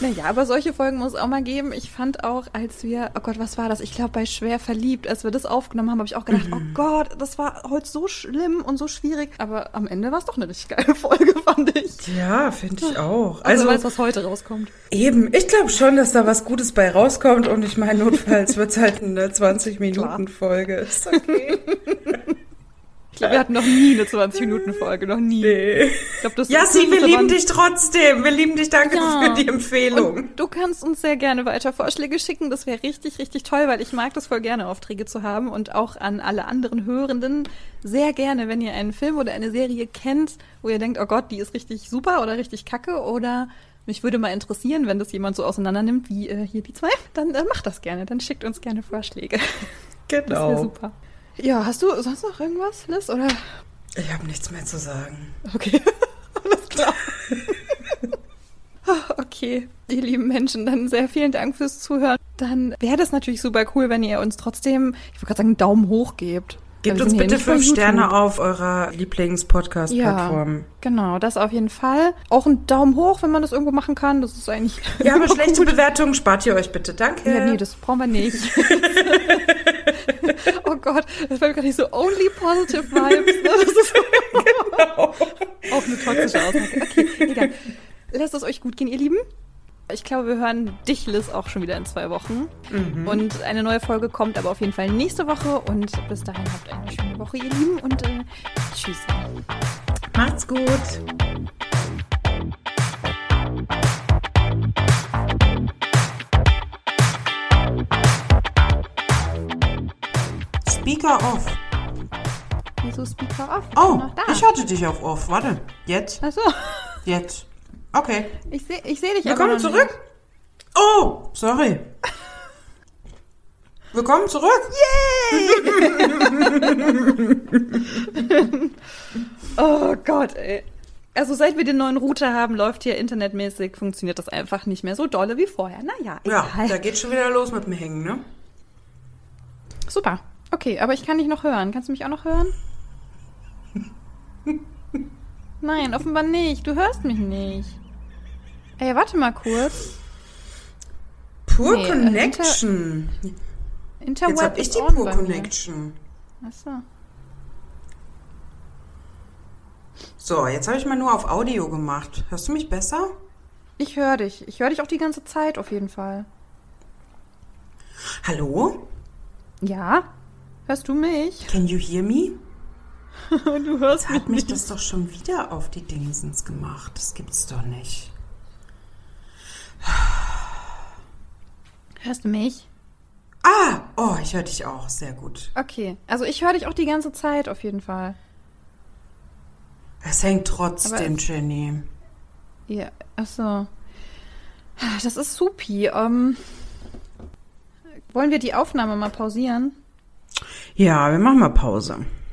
Naja, aber solche Folgen muss es auch mal geben. Ich fand auch, als wir, oh Gott, was war das? Ich glaube, bei Schwer verliebt, als wir das aufgenommen haben, habe ich auch gedacht, mhm. oh Gott, das war heute so schlimm und so schwierig. Aber am Ende war es doch eine richtig geile Folge, fand. Ja, finde ich auch. Also, also weiß, was heute rauskommt. Eben, ich glaube schon, dass da was Gutes bei rauskommt und ich meine, notfalls wird es halt eine 20-Minuten-Folge. Ist okay. Ich glaube, wir hatten noch nie eine 20-Minuten-Folge, noch nie. Nee. Ich glaub, das Jassi, wir lieben dich trotzdem. Wir lieben dich, danke ja. für die Empfehlung. Und du kannst uns sehr gerne weiter Vorschläge schicken. Das wäre richtig, richtig toll, weil ich mag das voll gerne, Aufträge zu haben. Und auch an alle anderen Hörenden sehr gerne, wenn ihr einen Film oder eine Serie kennt, wo ihr denkt, oh Gott, die ist richtig super oder richtig kacke oder mich würde mal interessieren, wenn das jemand so auseinander nimmt, wie äh, hier die zwei, dann äh, macht das gerne. Dann schickt uns gerne Vorschläge. Genau. Das wäre super. Ja, hast du sonst noch irgendwas, Liz? Oder? Ich habe nichts mehr zu sagen. Okay, alles klar. okay, ihr lieben Menschen, dann sehr vielen Dank fürs Zuhören. Dann wäre das natürlich super cool, wenn ihr uns trotzdem, ich wollte gerade sagen, einen Daumen hoch gebt. Gebt uns bitte fünf Sterne auf eurer Lieblings-Podcast-Plattform. Ja, genau, das auf jeden Fall. Auch einen Daumen hoch, wenn man das irgendwo machen kann. Das ist eigentlich. Ja, aber schlechte Bewertungen spart ihr euch bitte. Danke. Ja, nee, das brauchen wir nicht. oh Gott, das war gerade nicht so only positive vibes. Ne? Das ist genau. auch eine toxische Aussage. Okay, egal. Lasst es euch gut gehen, ihr Lieben. Ich glaube, wir hören dich, Liz, auch schon wieder in zwei Wochen. Mhm. Und eine neue Folge kommt aber auf jeden Fall nächste Woche. Und bis dahin habt eine schöne Woche, ihr Lieben. Und äh, tschüss. Macht's gut. Speaker off. Wieso Speaker off? Oh, ich hatte dich auf off. Warte, jetzt? Ach so. Jetzt. Okay. Ich sehe ich seh dich Wir kommen zurück. Nicht. Oh, sorry. Willkommen zurück. Yay! oh Gott, ey. Also seit wir den neuen Router haben, läuft hier internetmäßig, funktioniert das einfach nicht mehr so dolle wie vorher. Naja, egal. Ja, da geht schon wieder los mit dem Hängen, ne? Super. Okay, aber ich kann dich noch hören. Kannst du mich auch noch hören? Nein, offenbar nicht. Du hörst mich nicht. Ey, warte mal kurz. Pure nee, äh, Connection. Inter Jetzt hab ich die Pure Connection. Achso. So, jetzt habe ich mal nur auf Audio gemacht. Hörst du mich besser? Ich höre dich. Ich höre dich auch die ganze Zeit auf jeden Fall. Hallo? Ja? Hörst du mich? Can you hear me? du hörst Jetzt mich hat mich das doch schon wieder auf die Dingsens gemacht. Das gibt's doch nicht. Hörst du mich? Ah, oh, ich höre dich auch. Sehr gut. Okay, also ich höre dich auch die ganze Zeit auf jeden Fall. Es hängt trotzdem, es, Jenny. Ja, achso. Das ist supi. Ähm, wollen wir die Aufnahme mal pausieren? Ja, wir machen mal Pause.